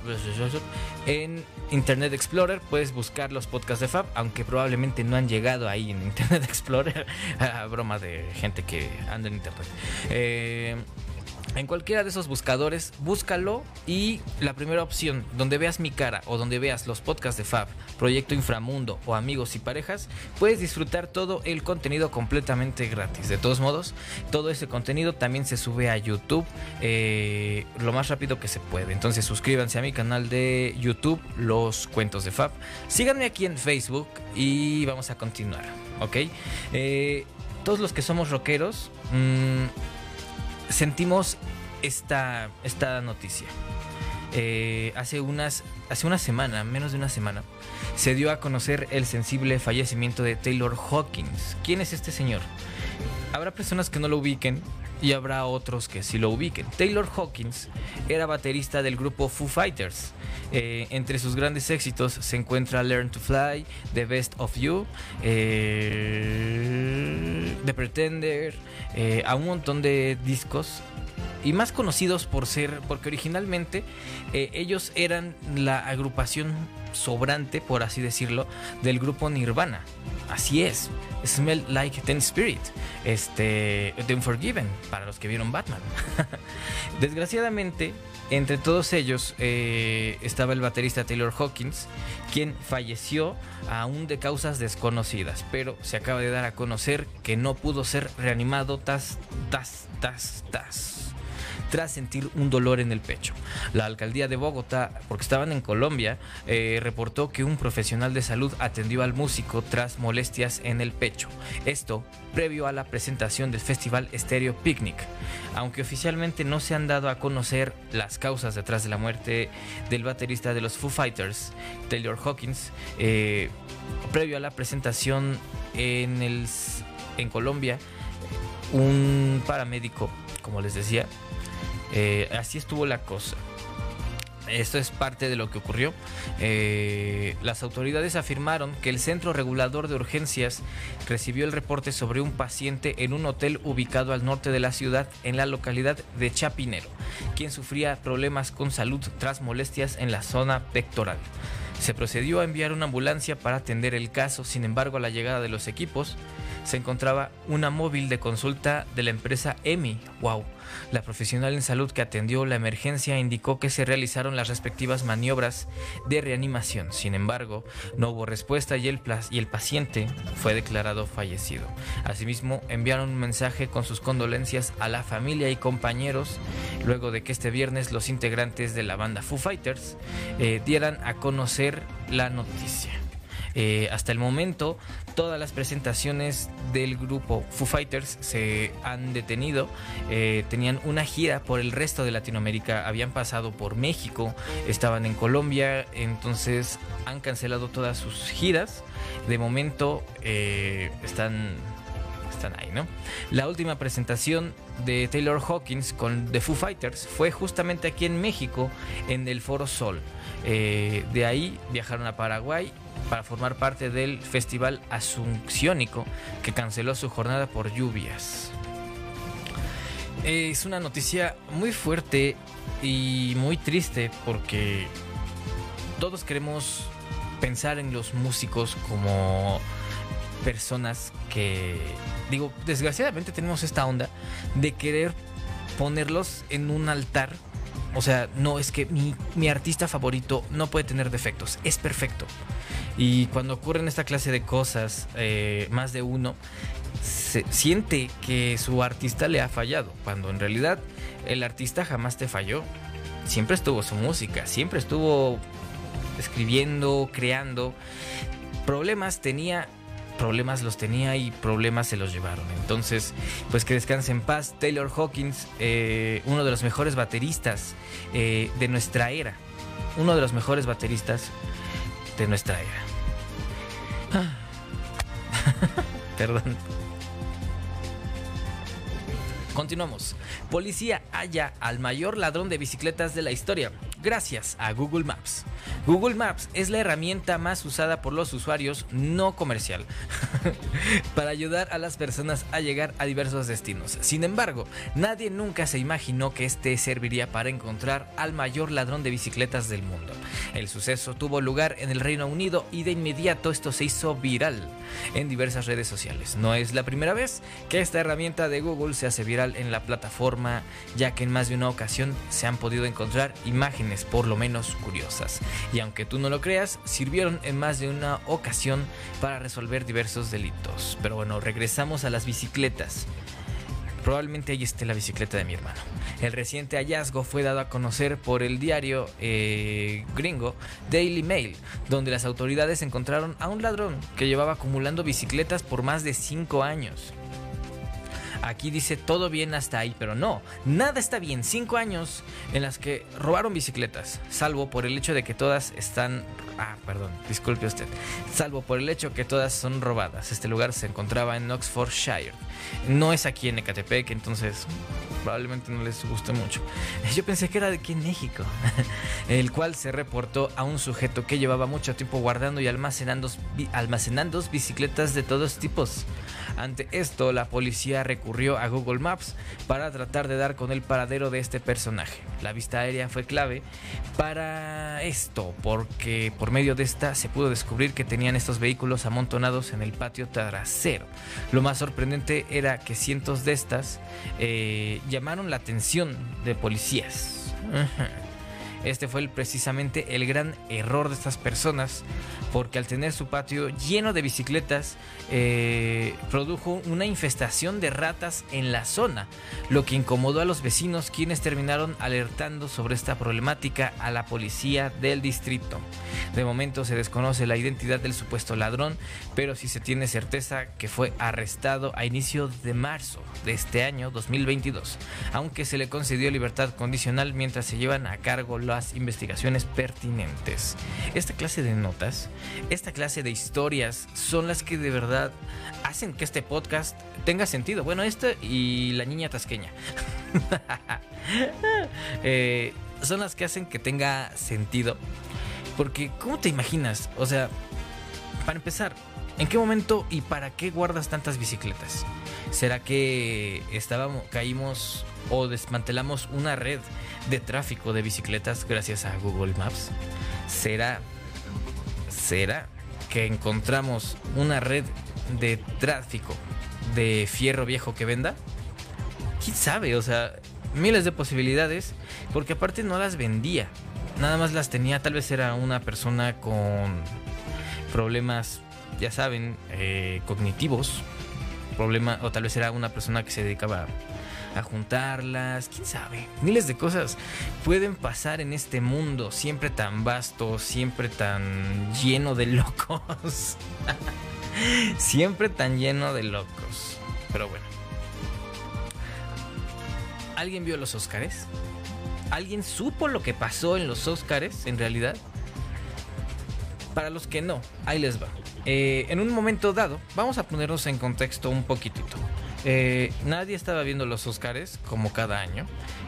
En Internet Explorer puedes buscar los podcasts de Fab, aunque probablemente no han llegado ahí en Internet (laughs) Explorer. (laughs) broma de gente que anda en Internet. Eh, en cualquiera de esos buscadores, búscalo y la primera opción, donde veas mi cara o donde veas los podcasts de Fab, Proyecto Inframundo o Amigos y Parejas, puedes disfrutar todo el contenido completamente gratis. De todos modos, todo ese contenido también se sube a YouTube eh, lo más rápido que se puede. Entonces suscríbanse a mi canal de YouTube, Los Cuentos de Fab. Síganme aquí en Facebook y vamos a continuar, ¿ok? Eh, todos los que somos rockeros... Mmm, sentimos esta, esta noticia. Eh, hace, unas, hace una semana, menos de una semana, se dio a conocer el sensible fallecimiento de Taylor Hawkins. ¿Quién es este señor? Habrá personas que no lo ubiquen y habrá otros que sí lo ubiquen. Taylor Hawkins era baterista del grupo Foo Fighters. Eh, entre sus grandes éxitos se encuentra Learn to Fly, The Best of You, eh, The Pretender, a un montón de discos y más conocidos por ser, porque originalmente eh, ellos eran la agrupación sobrante, por así decirlo, del grupo Nirvana. Así es, Smell Like Ten Spirit, este, The Unforgiven, para los que vieron Batman. (laughs) Desgraciadamente, entre todos ellos eh, estaba el baterista Taylor Hawkins, quien falleció aún de causas desconocidas, pero se acaba de dar a conocer que no pudo ser reanimado tas, tas, tas, tas tras sentir un dolor en el pecho. La alcaldía de Bogotá, porque estaban en Colombia, eh, reportó que un profesional de salud atendió al músico tras molestias en el pecho. Esto previo a la presentación del festival Stereo Picnic. Aunque oficialmente no se han dado a conocer las causas detrás de la muerte del baterista de los Foo Fighters, Taylor Hawkins, eh, previo a la presentación en, el, en Colombia, un paramédico, como les decía, eh, así estuvo la cosa. Esto es parte de lo que ocurrió. Eh, las autoridades afirmaron que el Centro Regulador de Urgencias recibió el reporte sobre un paciente en un hotel ubicado al norte de la ciudad, en la localidad de Chapinero, quien sufría problemas con salud tras molestias en la zona pectoral. Se procedió a enviar una ambulancia para atender el caso, sin embargo a la llegada de los equipos se encontraba una móvil de consulta de la empresa EMI. ¡Wow! La profesional en salud que atendió la emergencia indicó que se realizaron las respectivas maniobras de reanimación. Sin embargo, no hubo respuesta y el, paciente fue declarado fallecido. Asimismo, enviaron un mensaje con sus condolencias a la familia y compañeros luego de que este viernes los integrantes de la banda Foo Fighters eh, dieran a conocer la noticia. Eh, hasta el momento, todas las presentaciones del grupo Foo Fighters se han detenido. Eh, tenían una gira por el resto de Latinoamérica, habían pasado por México, estaban en Colombia, entonces han cancelado todas sus giras. De momento eh, están ahí, ¿no? La última presentación de Taylor Hawkins con The Foo Fighters fue justamente aquí en México, en el Foro Sol. de ahí viajaron a Paraguay para formar parte del Festival Asunciónico que canceló su jornada por lluvias. Es una noticia muy fuerte y muy triste porque todos queremos pensar en los músicos como personas que, digo, desgraciadamente tenemos esta onda de querer ponerlos en un altar. O sea, no es que mi, artista favorito no puede tener defectos, es perfecto. Y cuando ocurren esta clase de cosas, eh, más de uno se siente que su artista le ha fallado, cuando en realidad el artista jamás te falló. Siempre estuvo su música, siempre estuvo escribiendo, creando. Problemas tenía, problemas los tenía y problemas se los llevaron. Entonces, pues que descanse en paz Taylor Hawkins, eh, uno de los mejores bateristas eh, de nuestra era. Uno de los mejores bateristas de nuestra era. (laughs) Perdón. Continuamos. Policía halla al mayor ladrón de bicicletas de la historia gracias a Google Maps. Google Maps es la herramienta más usada por los usuarios no comercial (laughs) para ayudar a las personas a llegar a diversos destinos. Sin embargo, nadie nunca se imaginó que este serviría para encontrar al mayor ladrón de bicicletas del mundo. El suceso tuvo lugar en el Reino Unido y de inmediato esto se hizo viral en diversas redes sociales. No es la primera vez que esta herramienta de Google se hace viral en la plataforma, ya que en más de una ocasión se han podido encontrar imágenes por lo menos curiosas. Y aunque tú no lo creas, sirvieron en más de una ocasión para resolver diversos delitos. Pero bueno, regresamos a las bicicletas. Probablemente ahí esté la bicicleta de mi hermano. El reciente hallazgo fue dado a conocer por el diario eh, gringo Daily Mail, donde las autoridades encontraron a un ladrón que llevaba acumulando bicicletas por más de 5 años. Aquí dice todo bien hasta ahí, pero no, nada está bien. Cinco años en las que robaron bicicletas, salvo por el hecho de que todas están... Ah, perdón, disculpe usted. Salvo por el hecho que todas son robadas. Este lugar se encontraba en Oxfordshire. No es aquí en Ecatepec, entonces probablemente no les guste mucho. (laughs) Yo pensé que era de aquí en México, (laughs) el cual se reportó a un sujeto que llevaba mucho tiempo guardando y almacenando, almacenando bicicletas de todos tipos. Ante esto, la policía recurrió a Google Maps para tratar de dar con el paradero de este personaje. La vista aérea fue clave para esto, porque por medio de esta se pudo descubrir que tenían estos vehículos amontonados en el patio trasero. Lo más sorprendente era que cientos de estas eh, llamaron la atención de policías. Este fue precisamente el gran error de estas personas, porque al tener su patio lleno de bicicletas, eh, produjo una infestación de ratas en la zona, lo que incomodó a los vecinos quienes terminaron alertando sobre esta problemática a la policía del distrito. De momento se desconoce la identidad del supuesto ladrón, pero sí se tiene certeza que fue arrestado a inicio de marzo de este año 2022, aunque se le concedió libertad condicional mientras se llevan a cargo investigaciones pertinentes. Esta clase de notas, esta clase de historias son las que de verdad hacen que este podcast tenga sentido. Bueno, este y la niña tasqueña. (laughs) Eh, son las que hacen que tenga sentido. Porque, ¿cómo te imaginas? O sea, para empezar, ¿en qué momento y para qué guardas tantas bicicletas? ¿Será que estábamos, caímos o desmantelamos una red de tráfico de bicicletas gracias a Google Maps? ¿Será, será que encontramos una red de tráfico de fierro viejo que venda? ¿Quién sabe? O sea, miles de posibilidades, porque aparte no las vendía, nada más las tenía, tal vez era una persona con problemas, ya saben, eh, cognitivos, problema, o tal vez era una persona que se dedicaba a juntarlas, quién sabe. Miles de cosas pueden pasar en este mundo siempre tan vasto, siempre tan lleno de locos. (laughs) siempre tan lleno de locos. Pero bueno. ¿Alguien vio los Óscares? ¿Alguien supo lo que pasó en los Óscares en realidad? Para los que no, ahí les va. Eh, en un momento dado, vamos a ponernos en contexto un poquitito. Eh, nadie estaba viendo los Oscars como cada año.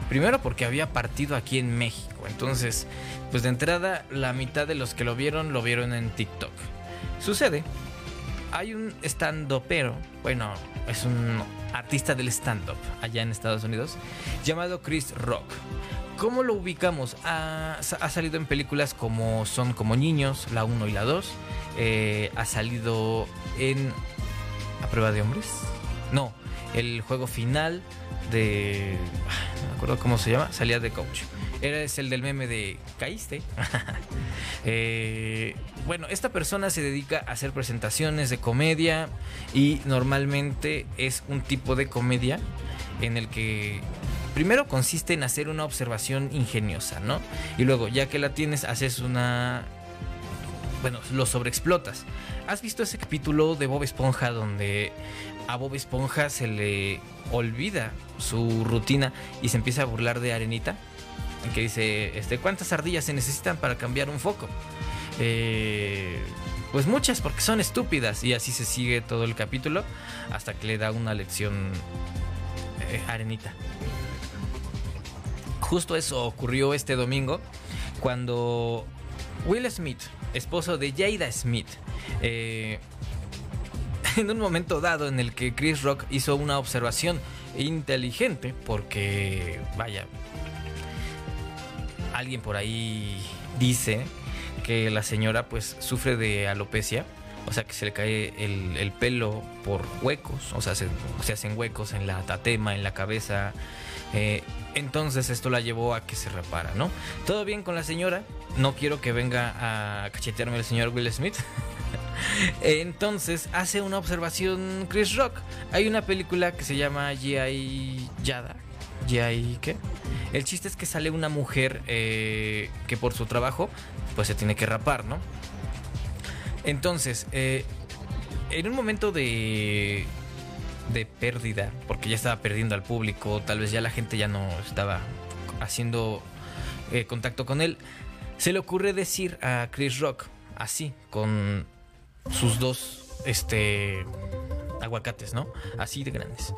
Primero porque había partido aquí en México. Entonces, pues de entrada, la mitad de los que lo vieron lo vieron en TikTok. Sucede, hay un stand-upero, bueno, es un artista del stand-up allá en Estados Unidos, llamado Chris Rock. ¿Cómo lo ubicamos? Ha, ha, salido en películas como Son como niños, la 1 y la 2. Eh, ha salido en a prueba de hombres. No, el juego final de... No me acuerdo cómo se llama, salía de coach. Era es el del meme de caíste. (laughs) Eh, bueno, esta persona se dedica a hacer presentaciones de comedia y normalmente es un tipo de comedia en el que primero consiste en hacer una observación ingeniosa, ¿no? Y luego, ya que la tienes, haces una... Bueno, lo sobreexplotas. ¿Has visto ese capítulo de Bob Esponja donde a Bob Esponja se le olvida su rutina y se empieza a burlar de Arenita? que dice, este, ¿cuántas ardillas se necesitan para cambiar un foco? Eh, pues muchas porque son estúpidas y así se sigue todo el capítulo hasta que le da una lección eh, arenita. Justo eso ocurrió este domingo cuando Will Smith, esposo de Jada Smith, eh, (laughs) en un momento dado en el que Chris Rock hizo una observación inteligente, porque, vaya, alguien por ahí dice que la señora pues sufre de alopecia, o sea que se le cae el, pelo por huecos, o sea, se, hacen huecos en la tatema, en la cabeza. Eh, entonces esto la llevó a que se repara, ¿no? Todo bien con la señora, no quiero que venga a cachetearme el señor Will Smith. (laughs) Entonces hace una observación Chris Rock. Hay una película que se llama G.I. Yada. ¿G.I. qué? El chiste es que sale una mujer eh, que por su trabajo pues se tiene que rapar, ¿no? Entonces, eh, en un momento de, de pérdida, porque ya estaba perdiendo al público, tal vez ya la gente ya no estaba haciendo eh, contacto con él, se le ocurre decir a Chris Rock, así, con sus dos, este, aguacates, ¿no? Así de grandes.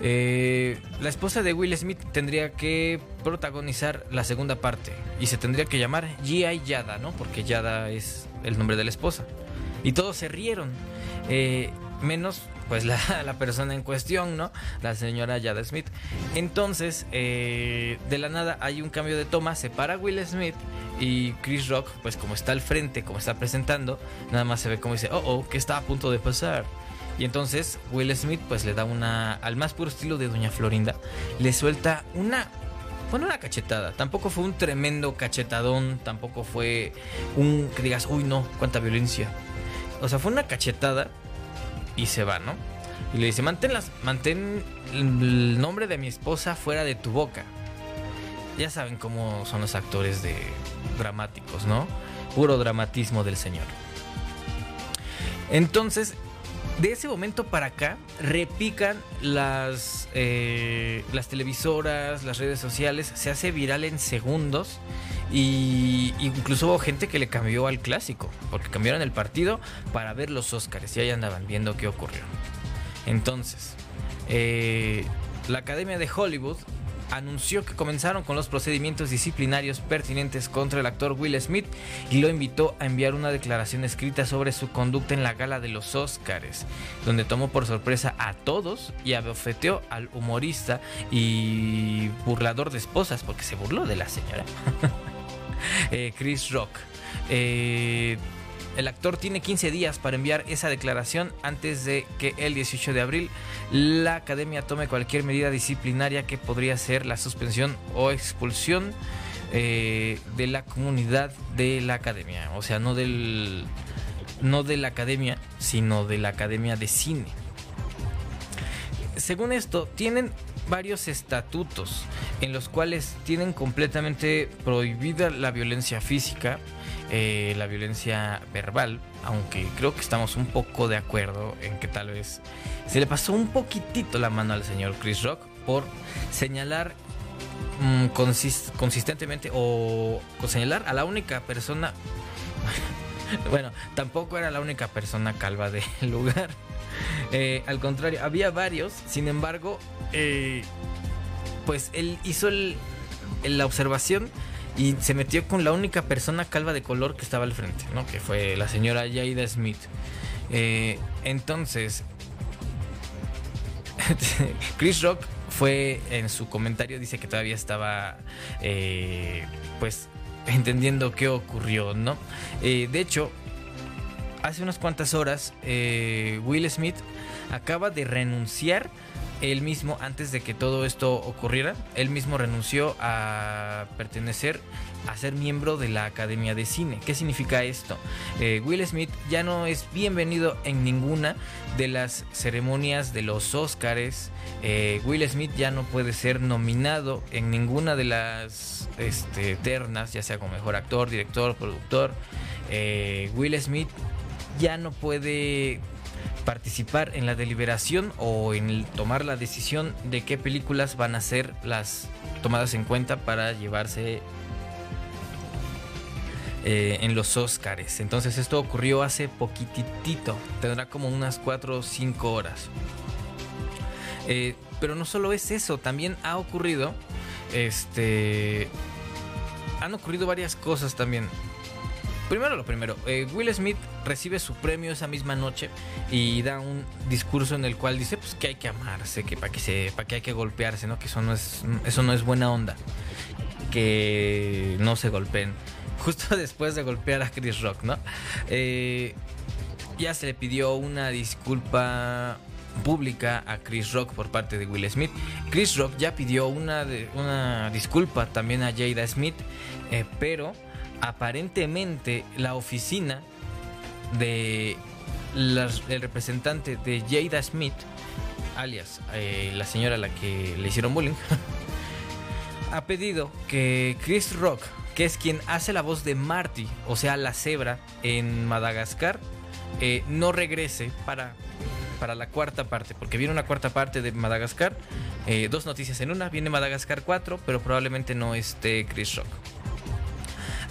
Eh, la esposa de Will Smith tendría que protagonizar la segunda parte y se tendría que llamar G.I. Yada, ¿no? Porque Yada es el nombre de la esposa. Y todos se rieron, eh, menos pues (laughs) la, persona en cuestión, ¿no? La señora Yada Smith. Entonces, eh, de la nada hay un cambio de toma, se para Will Smith y Chris Rock, pues como está al frente, como está presentando, nada más se ve como dice, oh, oh, ¿qué está a punto de pasar? Y entonces Will Smith pues le da una, al más puro estilo de Doña Florinda, le suelta una, bueno, una cachetada. Tampoco fue un tremendo cachetadón, tampoco fue un que digas, uy no, cuánta violencia. O sea, fue una cachetada y se va, ¿no? Y le dice, mantén, las, mantén el nombre de mi esposa fuera de tu boca. Ya saben cómo son los actores de dramáticos, ¿no? Puro dramatismo del señor. Entonces, de ese momento para acá repican las, eh, las televisoras, las redes sociales, se hace viral en segundos y incluso hubo gente que le cambió al clásico, porque cambiaron el partido para ver los Oscars y ahí andaban viendo qué ocurrió. Entonces, eh, la Academia de Hollywood anunció que comenzaron con los procedimientos disciplinarios pertinentes contra el actor Will Smith y lo invitó a enviar una declaración escrita sobre su conducta en la gala de los Oscars, donde tomó por sorpresa a todos y abofeteó al humorista y burlador de esposas, porque se burló de la señora, (laughs) (laughs) eh, Chris Rock. Eh, el actor tiene 15 días para enviar esa declaración antes de que el 18 de abril la academia tome cualquier medida disciplinaria que podría ser la suspensión o expulsión eh, de la comunidad de la academia. O sea, no del no de la academia, sino de la academia de cine. Según esto, tienen varios estatutos en los cuales tienen completamente prohibida la violencia física, eh, la violencia verbal, aunque creo que estamos un poco de acuerdo en que tal vez se le pasó un poquitito la mano al señor Chris Rock por señalar mm, consistentemente o señalar a la única persona (laughs) bueno, tampoco era la única persona calva del lugar. (laughs) Eh, al contrario, había varios. Sin embargo, eh, pues él hizo la observación y se metió con la única persona calva de color que estaba al frente, ¿no? Que fue la señora Jada Smith. Eh, entonces, (laughs) Chris Rock fue en su comentario, dice que todavía estaba, eh, pues, entendiendo qué ocurrió, ¿no? De hecho, hace unas cuantas horas eh, Will Smith acaba de renunciar él mismo, antes de que todo esto ocurriera, él mismo renunció a pertenecer a ser miembro de la Academia de Cine. ¿Qué significa esto? Eh, Will Smith ya no es bienvenido en ninguna de las ceremonias de los Oscars. Eh, Will Smith ya no puede ser nominado en ninguna de las este, ternas, ya sea como mejor actor, director, productor. Will Smith ya no puede participar en la deliberación o en tomar la decisión de qué películas van a ser las tomadas en cuenta para llevarse eh, en los Oscars. Entonces esto ocurrió hace poquitito, tendrá como unas 4 o 5 horas. Eh, pero no solo es eso, también ha ocurrido, este, han ocurrido varias cosas también. Primero lo primero, eh, Will Smith recibe su premio esa misma noche y da un discurso en el cual dice pues que hay que amarse, que para que se, para que hay que golpearse, ¿no? Que eso no es, eso no es buena onda, que no se golpeen. (laughs) Justo después de golpear a Chris Rock, ¿no? Eh, ya se le pidió una disculpa pública a Chris Rock por parte de Will Smith. Chris Rock ya pidió una, una disculpa también a Jada Smith, eh, pero aparentemente la oficina de el representante de Jada Smith, alias eh, la señora a la que le hicieron bullying, (laughs) ha pedido que Chris Rock, que es quien hace la voz de Marty, o sea, la cebra en Madagascar, eh, no regrese para, para la cuarta parte, porque viene una cuarta parte de Madagascar, eh, dos noticias en una, viene Madagascar 4, pero probablemente no esté Chris Rock.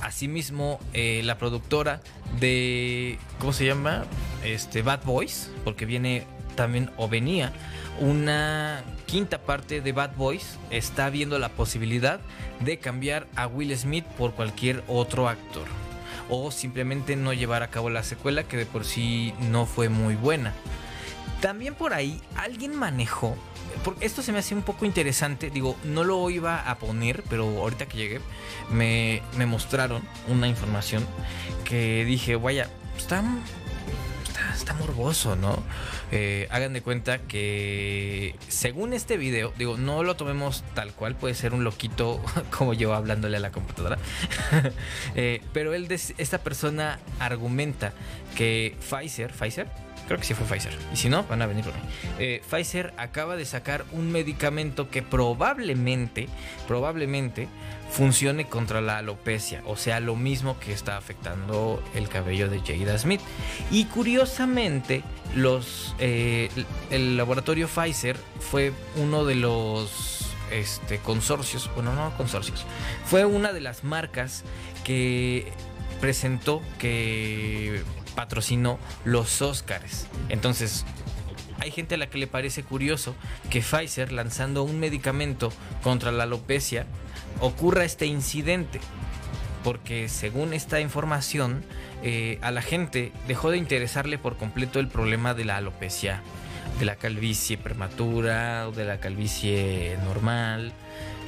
Asimismo, eh, la productora de. ¿Cómo se llama? Este. Bad Boys. Porque viene también. O venía. Una quinta parte de Bad Boys. Está viendo la posibilidad de cambiar a Will Smith por cualquier otro actor. O simplemente no llevar a cabo la secuela. Que de por sí no fue muy buena. También por ahí alguien manejó esto se me hace un poco interesante. Digo, no lo iba a poner, pero ahorita que llegué me, mostraron una información que dije, vaya, está, está, morboso, ¿no? Eh, hagan de cuenta que según este video, digo, no lo tomemos tal cual, puede ser un loquito (laughs) como yo hablándole a la computadora, (laughs) eh, pero él, esta persona argumenta que Pfizer, Pfizer, Creo que sí fue Pfizer. Y si no, van a venir por mí. Eh, Pfizer acaba de sacar un medicamento que probablemente, probablemente funcione contra la alopecia. O sea, lo mismo que está afectando el cabello de Jada Smith. Y curiosamente, los, eh, el laboratorio Pfizer fue uno de los este, consorcios, bueno, no consorcios, fue una de las marcas que presentó que patrocinó los Oscars. Entonces, hay gente a la que le parece curioso que Pfizer, lanzando un medicamento contra la alopecia, ocurra este incidente. Porque según esta información, eh, a la gente dejó de interesarle por completo el problema de la alopecia, de la calvicie prematura o de la calvicie normal.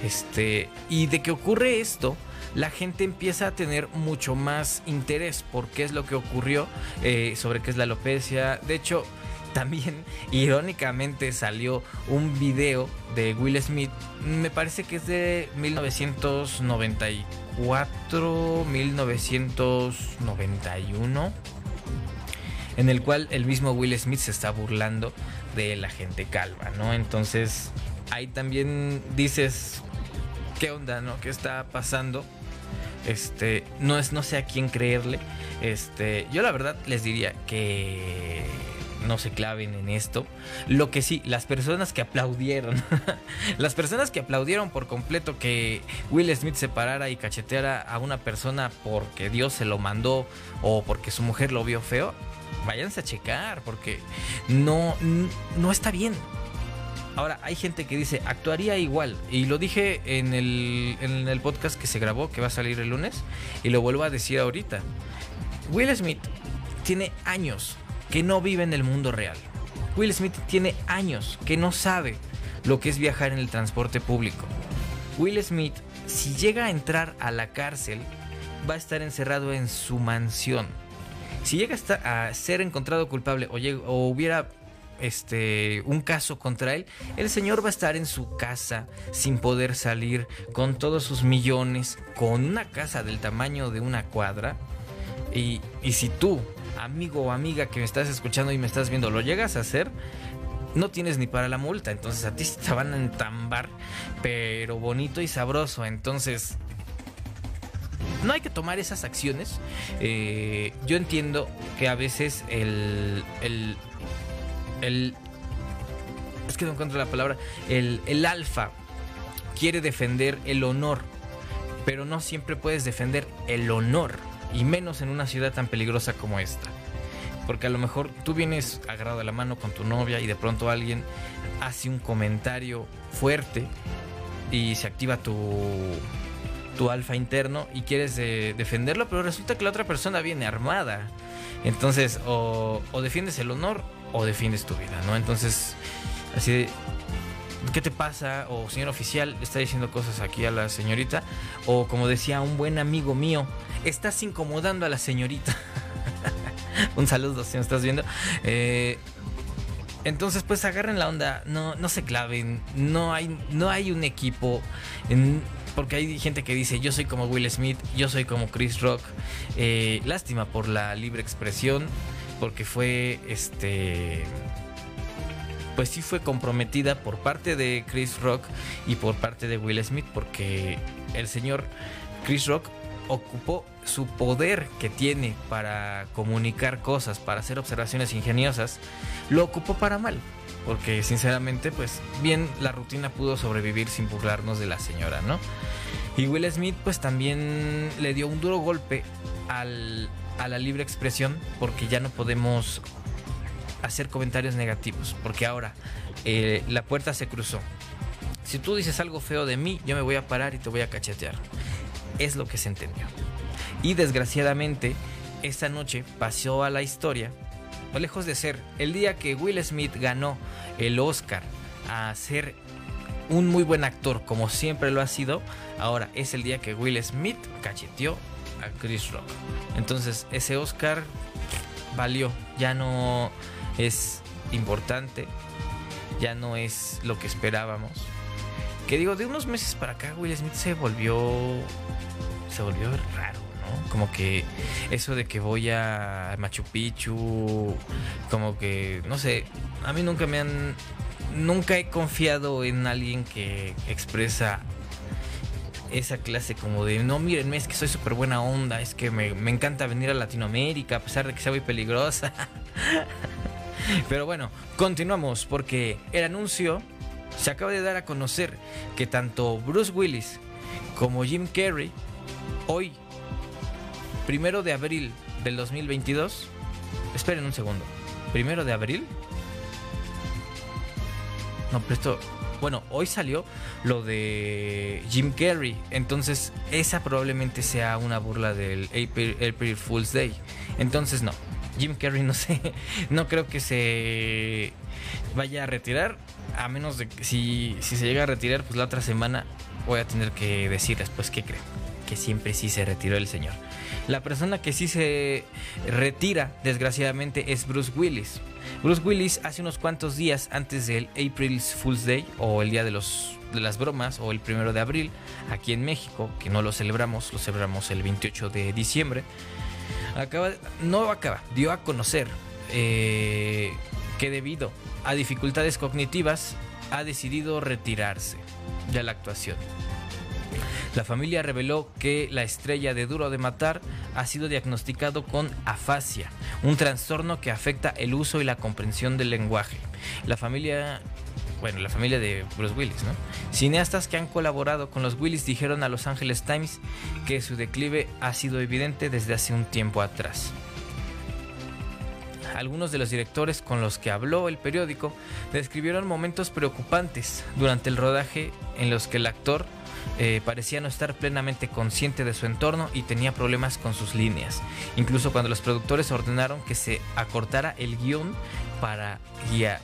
Este, y de que ocurre esto, la gente empieza a tener mucho más interés por qué es lo que ocurrió, eh, sobre qué es la alopecia. De hecho, (laughs) también irónicamente salió un video de Will Smith, me parece que es de 1994, 1991, en el cual el mismo Will Smith se está burlando de la gente calva, ¿no? Entonces, ahí también dices, ¿qué onda, no? ¿Qué está pasando? Este, no es, no sé a quién creerle. Este, yo la verdad les diría que no se claven en esto. Lo que sí, las personas que aplaudieron, (laughs) las personas que aplaudieron por completo que Will Smith se parara y cacheteara a una persona porque Dios se lo mandó o porque su mujer lo vio feo, váyanse a checar porque no, no está bien. Ahora, hay gente que dice, actuaría igual. Y lo dije en el, en el podcast que se grabó, que va a salir el lunes, y lo vuelvo a decir ahorita. Will Smith tiene años que no vive en el mundo real. Will Smith tiene años que no sabe lo que es viajar en el transporte público. Will Smith, si llega a entrar a la cárcel, va a estar encerrado en su mansión. Si llega a ser encontrado culpable o, o hubiera este un caso contra él, el señor va a estar en su casa sin poder salir con todos sus millones, con una casa del tamaño de una cuadra. Y, y si tú, amigo o amiga que me estás escuchando y me estás viendo, lo llegas a hacer, no tienes ni para la multa. Entonces a ti te van a entambar, pero bonito y sabroso. Entonces, no hay que tomar esas acciones. Eh, yo entiendo que a veces el, el, el es que no encuentro la palabra, el, el alfa quiere defender el honor, pero no siempre puedes defender el honor, y menos en una ciudad tan peligrosa como esta. Porque a lo mejor tú vienes agarrado de la mano con tu novia y de pronto alguien hace un comentario fuerte y se activa tu, tu alfa interno y quieres defenderlo, pero resulta que la otra persona viene armada. Entonces, o, o, defiendes el honor o defiendes tu vida, ¿no? Entonces, así de, ¿qué te pasa? O señor oficial, está diciendo cosas aquí a la señorita. O como decía un buen amigo mío, estás incomodando a la señorita. (laughs) un saludo si me estás viendo. Eh, entonces, pues agarren la onda, no, no se claven, no hay, no hay un equipo. Porque hay gente que dice, yo soy como Will Smith, yo soy como Chris Rock. Eh, lástima por la libre expresión, porque fue este pues sí fue comprometida por parte de Chris Rock y por parte de Will Smith porque el señor Chris Rock ocupó su poder que tiene para comunicar cosas, para hacer observaciones ingeniosas, lo ocupó para mal. Porque sinceramente, pues bien, la rutina pudo sobrevivir sin burlarnos de la señora, ¿no? Y Will Smith pues también le dio un duro golpe al, a la libre expresión porque ya no podemos hacer comentarios negativos, porque ahora eh, la puerta se cruzó. Si tú dices algo feo de mí, yo me voy a parar y te voy a cachetear. Es lo que se entendió. Y desgraciadamente, esta noche pasó a la historia, o lejos de ser, el día que Will Smith ganó el Oscar a ser un muy buen actor, como siempre lo ha sido, ahora es el día que Will Smith cacheteó Chris Rock. Entonces, ese Oscar valió, ya no es importante, ya no es lo que esperábamos. Que digo, de unos meses para acá Will Smith se volvió se volvió raro, ¿no? Como que eso de que voy a Machu Picchu, como que no sé, a mí nunca me han nunca he confiado en alguien que expresa esa clase como de, no, mírenme, es que soy súper buena onda, es que me, me, encanta venir a Latinoamérica a pesar de que sea muy peligrosa. (laughs) Pero bueno, continuamos porque el anuncio se acaba de dar a conocer que tanto Bruce Willis como Jim Carrey hoy, primero de abril del 2022, esperen un segundo, primero de abril, no, pero esto, bueno, hoy salió lo de Jim Carrey, entonces esa probablemente sea una burla del April, April Fool's Day, entonces no, Jim Carrey no sé, (laughs) no creo que se vaya a retirar, a menos de que si, si se llega a retirar, pues la otra semana voy a tener que decir después que creo, que siempre sí se retiró el señor. La persona que sí se retira, desgraciadamente, es Bruce Willis. Bruce Willis hace unos cuantos días antes del April Fool's Day o el día de los de las bromas o el primero de abril aquí en México, que no lo celebramos, lo celebramos el 28 de diciembre acaba, no acaba, dio a conocer eh, que debido a dificultades cognitivas ha decidido retirarse de la actuación. La familia reveló que la estrella de Duro de Matar ha sido diagnosticado con afasia, un trastorno que afecta el uso y la comprensión del lenguaje. La familia bueno, la familia de Bruce Willis, ¿no? Cineastas que han colaborado con los Willis dijeron a Los Angeles Times que su declive ha sido evidente desde hace un tiempo atrás. Algunos de los directores con los que habló el periódico describieron momentos preocupantes durante el rodaje en los que el actor eh, parecía no estar plenamente consciente de su entorno y tenía problemas con sus líneas. Incluso cuando los productores ordenaron que se acortara el guion para,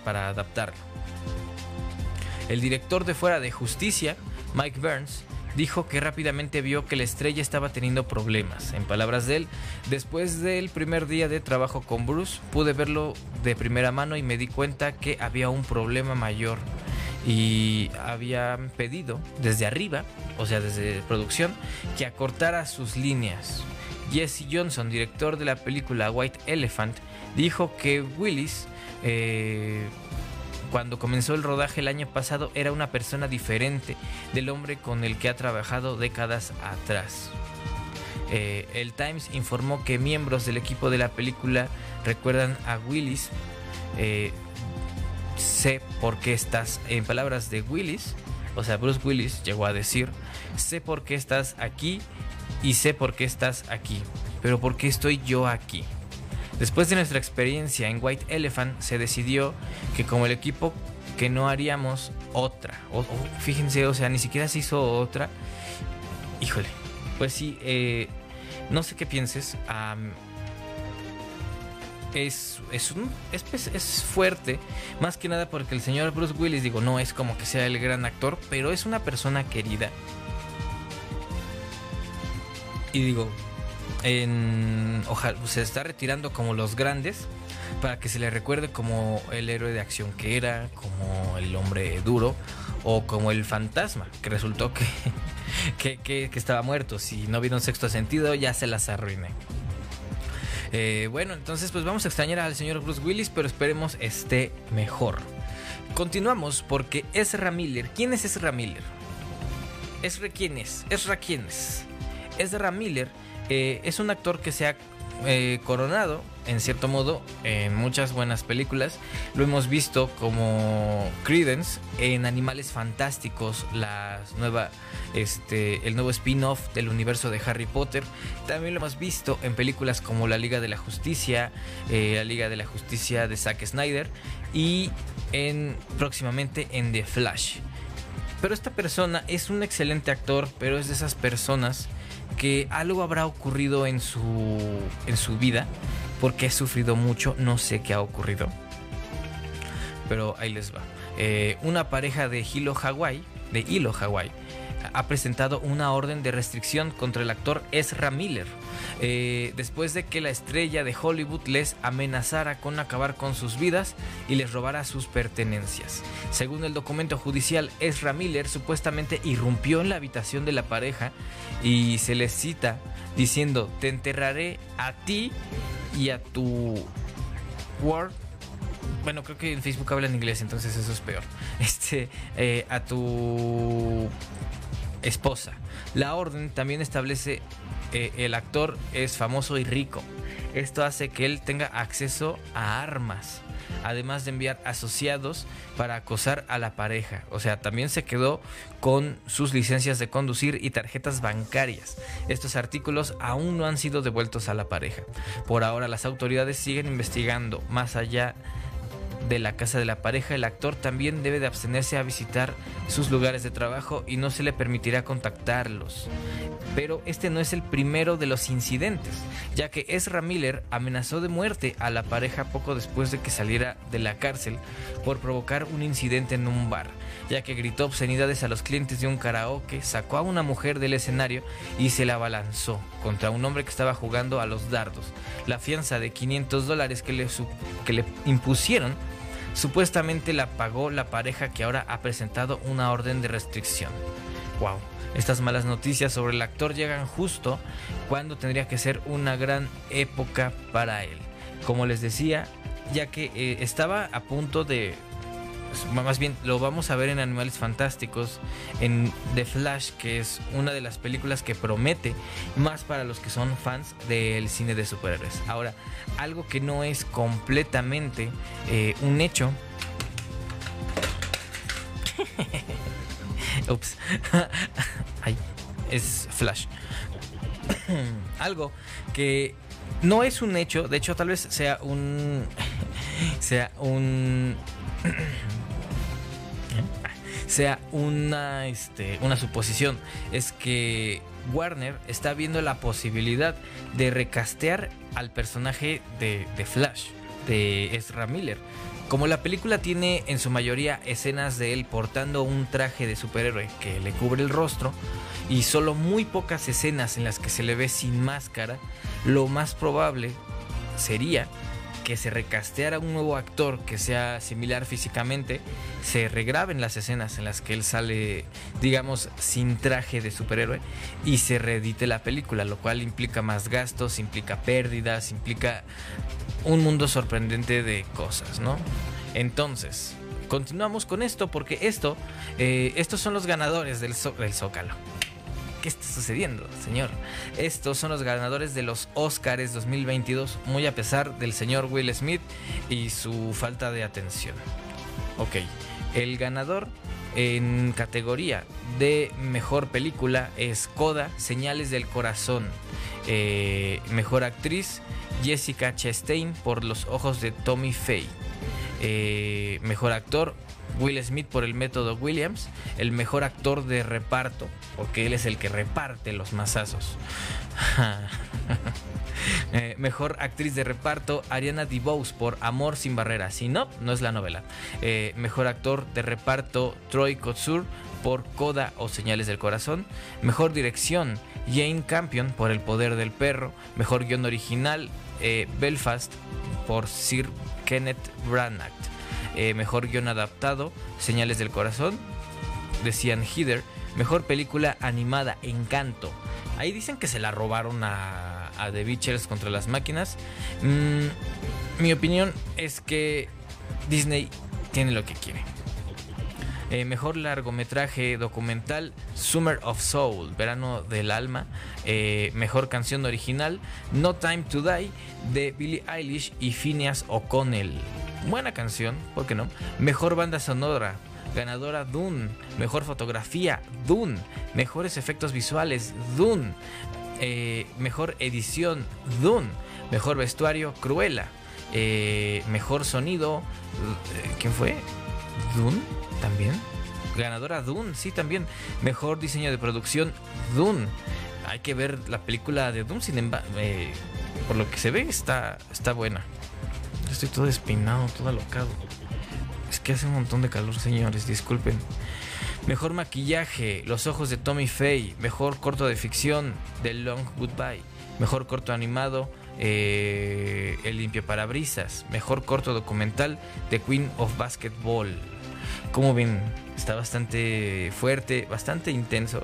para adaptarlo. El director de Fuera de Justicia, Mike Burns, dijo que rápidamente vio que la estrella estaba teniendo problemas. En palabras de él, después del primer día de trabajo con Bruce, pude verlo de primera mano y me di cuenta que había un problema mayor. Y habían pedido desde arriba, o sea, desde producción, que acortara sus líneas. Jesse Johnson, director de la película White Elephant, dijo que Willis eh, cuando comenzó el rodaje el año pasado era una persona diferente del hombre con el que ha trabajado décadas atrás. Eh, el Times informó que miembros del equipo de la película recuerdan a Willis. Eh, sé por qué estás, en palabras de Willis, o sea, Bruce Willis llegó a decir, sé por qué estás aquí y sé por qué estás aquí, pero por qué estoy yo aquí. Después de nuestra experiencia en White Elephant, se decidió que como el equipo que no haríamos otra. fíjense, o sea, ni siquiera se hizo otra. Híjole, pues sí, eh, no sé qué pienses. Es, es, un, es, fuerte, más que nada porque el señor Bruce Willis, digo, no es como que sea el gran actor, pero es una persona querida. Y digo, en, ojalá, se está retirando como los grandes para que se le recuerde como el héroe de acción que era, como el hombre duro o como el fantasma, que resultó que, (laughs) que, estaba muerto. Si no vino un sexto sentido, ya se las arruiné. Eh, bueno, entonces pues vamos a extrañar al señor Bruce Willis, pero esperemos esté mejor. Continuamos porque Ezra Miller, ¿quién es Ezra Miller? Ezra quién es? Ezra quién es? Ezra Miller eh, es un actor que se ha eh, coronado, en cierto modo, en muchas buenas películas. Lo hemos visto como Credence en Animales Fantásticos, la nueva, este, el nuevo spin-off del universo de Harry Potter. También lo hemos visto en películas como La Liga de la Justicia, eh, La Liga de la Justicia de Zack Snyder y en, próximamente en The Flash. Pero esta persona es un excelente actor, pero es de esas personas que algo habrá ocurrido en su, en su vida, porque ha sufrido mucho, no sé qué ha ocurrido. Pero ahí les va. Eh, una pareja de Hilo Hawaii, de Hilo Hawaii, ha presentado una orden de restricción contra el actor Ezra Miller eh, después de que la estrella de Hollywood les amenazara con acabar con sus vidas y les robara sus pertenencias. Según el documento judicial, Ezra Miller supuestamente irrumpió en la habitación de la pareja y se les cita diciendo, te enterraré a ti y a tu Word bueno, creo que en Facebook habla en inglés, entonces eso es peor. (laughs) Este, eh, a tu esposa. La orden también establece eh, el actor es famoso y rico. Esto hace que él tenga acceso a armas, además de enviar asociados para acosar a la pareja. O sea, también se quedó con sus licencias de conducir y tarjetas bancarias. Estos artículos aún no han sido devueltos a la pareja. Por ahora las autoridades siguen investigando más allá de la casa de la pareja, el actor también debe de abstenerse a visitar sus lugares de trabajo y no se le permitirá contactarlos. Pero este no es el primero de los incidentes, ya que Ezra Miller amenazó de muerte a la pareja poco después de que saliera de la cárcel por provocar un incidente en un bar, ya que gritó obscenidades a los clientes de un karaoke, sacó a una mujer del escenario y se la abalanzó contra un hombre que estaba jugando a los dardos. La fianza de 500 dólares que le, que le impusieron Supuestamente la pagó la pareja que ahora ha presentado una orden de restricción. Wow. Estas malas noticias sobre el actor llegan justo cuando tendría que ser una gran época para él. Como les decía, ya que eh, estaba a punto de más bien lo vamos a ver en Animales Fantásticos, en The Flash, que es una de las películas que promete más para los que son fans del cine de superhéroes. Ahora, algo que no es completamente eh, un hecho. (laughs) Ups. (laughs) Ay, es Flash. (coughs) algo que no es un hecho, de hecho tal vez sea un (laughs) sea un (clears throat) sea una, este, una suposición. Es que Warner está viendo la posibilidad de recastear al personaje de, Flash, de Ezra Miller. como la película tiene en su mayoría escenas de él portando un traje de superhéroe que le cubre el rostro y solo muy pocas escenas en las que se le ve sin máscara, lo más probable sería que se recasteara un nuevo actor que sea similar físicamente, se regraben las escenas en las que él sale, digamos, sin traje de superhéroe y se reedite la película, lo cual implica más gastos, implica pérdidas, implica un mundo sorprendente de cosas, ¿no? Entonces, continuamos con esto porque esto, eh, estos son los ganadores del, del Zócalo. ¿Qué está sucediendo, señor? Estos son los ganadores de los Oscars 2022, muy a pesar del señor Will Smith y su falta de atención. Ok, el ganador en categoría de mejor película es Coda, Señales del Corazón. Eh, mejor actriz, Jessica Chastain por Los Ojos de Tommy Faye. Eh, mejor actor, Will Smith por el método Williams. El mejor actor de reparto, porque él es el que reparte los masazos. (laughs) Eh, mejor actriz de reparto, Ariana DeBose por Amor sin barreras. Si no, no es la novela. Eh, mejor actor de reparto, Troy Kotsur por Coda o Señales del Corazón. Mejor dirección, Jane Campion por El Poder del Perro. Mejor guion original, eh, Belfast por Sir Kenneth Branagh. Mejor guion adaptado, Señales del Corazón, decían Heather. Mejor película animada, Encanto. Ahí dicen que se la robaron a, a The Beachers contra las máquinas. Mm, mi opinión es que Disney tiene lo que quiere. Eh, mejor largometraje documental Summer of Soul, Verano del Alma. Eh, mejor canción original No Time to Die de Billie Eilish y Phineas O'Connell. Buena canción, ¿por qué no? Mejor banda sonora ganadora Dune, mejor fotografía Dune, mejores efectos visuales Dune, eh, mejor edición Dune, mejor vestuario Cruella, eh, mejor sonido, eh, ¿quién fue? Dune también. Ganadora Dune, sí también. Mejor diseño de producción Dune. Hay que ver la película de Dune, sin embargo, por lo que se ve está, está buena. Estoy todo espinado, todo alocado. Es que hace un montón de calor, señores, disculpen. Mejor maquillaje, Los ojos de Tommy Faye. Mejor corto de ficción, The Long Goodbye. Mejor corto animado, eh, El limpio parabrisas. Mejor corto documental, The Queen of Basketball. Como ven, está bastante fuerte, bastante intenso.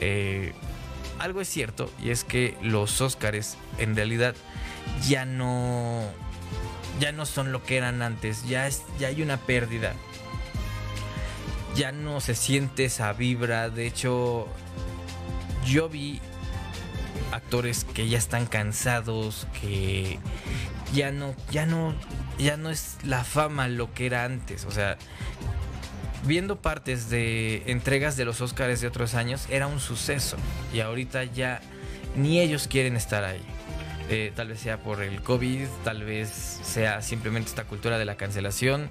Eh, algo es cierto y es que los Oscars en realidad ya no ya no son lo que eran antes, ya, es, ya hay una pérdida. Ya no se siente esa vibra, de hecho yo vi actores que ya están cansados, que ya no ya no ya no es la fama lo que era antes, o sea, viendo partes de entregas de los Oscars de otros años era un suceso y ahorita ya ni ellos quieren estar ahí. Eh, tal vez sea por el COVID, tal vez sea simplemente esta cultura de la cancelación,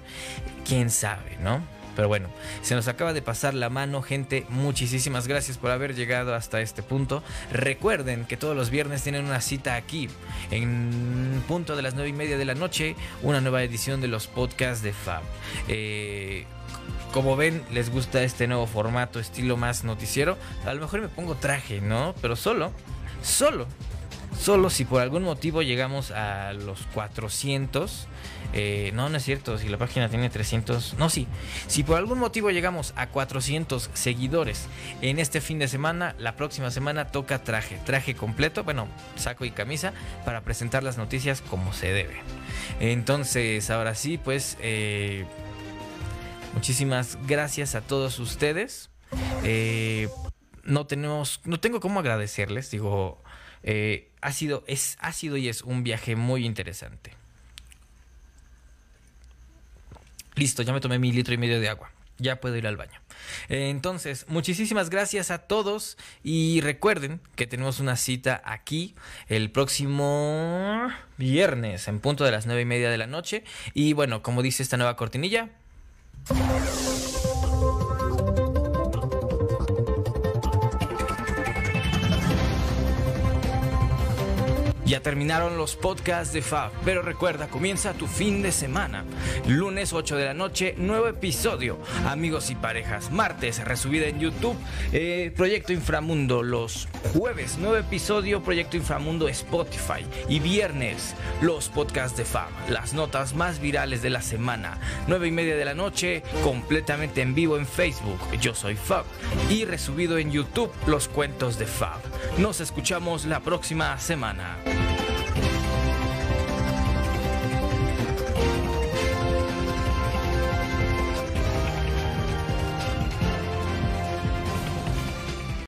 quién sabe, ¿no? Pero bueno, se nos acaba de pasar la mano, gente. Muchísimas gracias por haber llegado hasta este punto. Recuerden que todos los viernes tienen una cita aquí, en punto de las nueve y media de la noche, una nueva edición de los podcasts de Fab. Eh, como ven, les gusta este nuevo formato, estilo más noticiero. A lo mejor me pongo traje, ¿no? Pero solo, solo Solo si por algún motivo llegamos a los 400, eh, no, no es cierto, si la página tiene 300, no, sí, si por algún motivo llegamos a 400 seguidores en este fin de semana, la próxima semana toca traje, traje completo, bueno, saco y camisa para presentar las noticias como se debe. Entonces, ahora sí, pues, eh, muchísimas gracias a todos ustedes. Eh, no tenemos, no tengo cómo agradecerles, digo, eh, ha, sido, es, ha sido y es un viaje muy interesante. Listo, ya me tomé mi litro y medio de agua. Ya puedo ir al baño. Entonces, muchísimas gracias a todos y recuerden que tenemos una cita aquí el próximo viernes en punto de las nueve y media de la noche. Y bueno, como dice esta nueva cortinilla. Ya terminaron los podcasts de Fab, pero recuerda, comienza tu fin de semana. Lunes 8 de la noche, nuevo episodio. Amigos y parejas. Martes, resubida en YouTube. eh, Proyecto Inframundo. Los jueves, nuevo episodio. Proyecto Inframundo Spotify. Y viernes, los podcasts de Fab. Las notas más virales de la semana. 9 y media de la noche, completamente en vivo en Facebook. Yo soy Fab. Y resubido en YouTube, los cuentos de Fab. Nos escuchamos la próxima semana.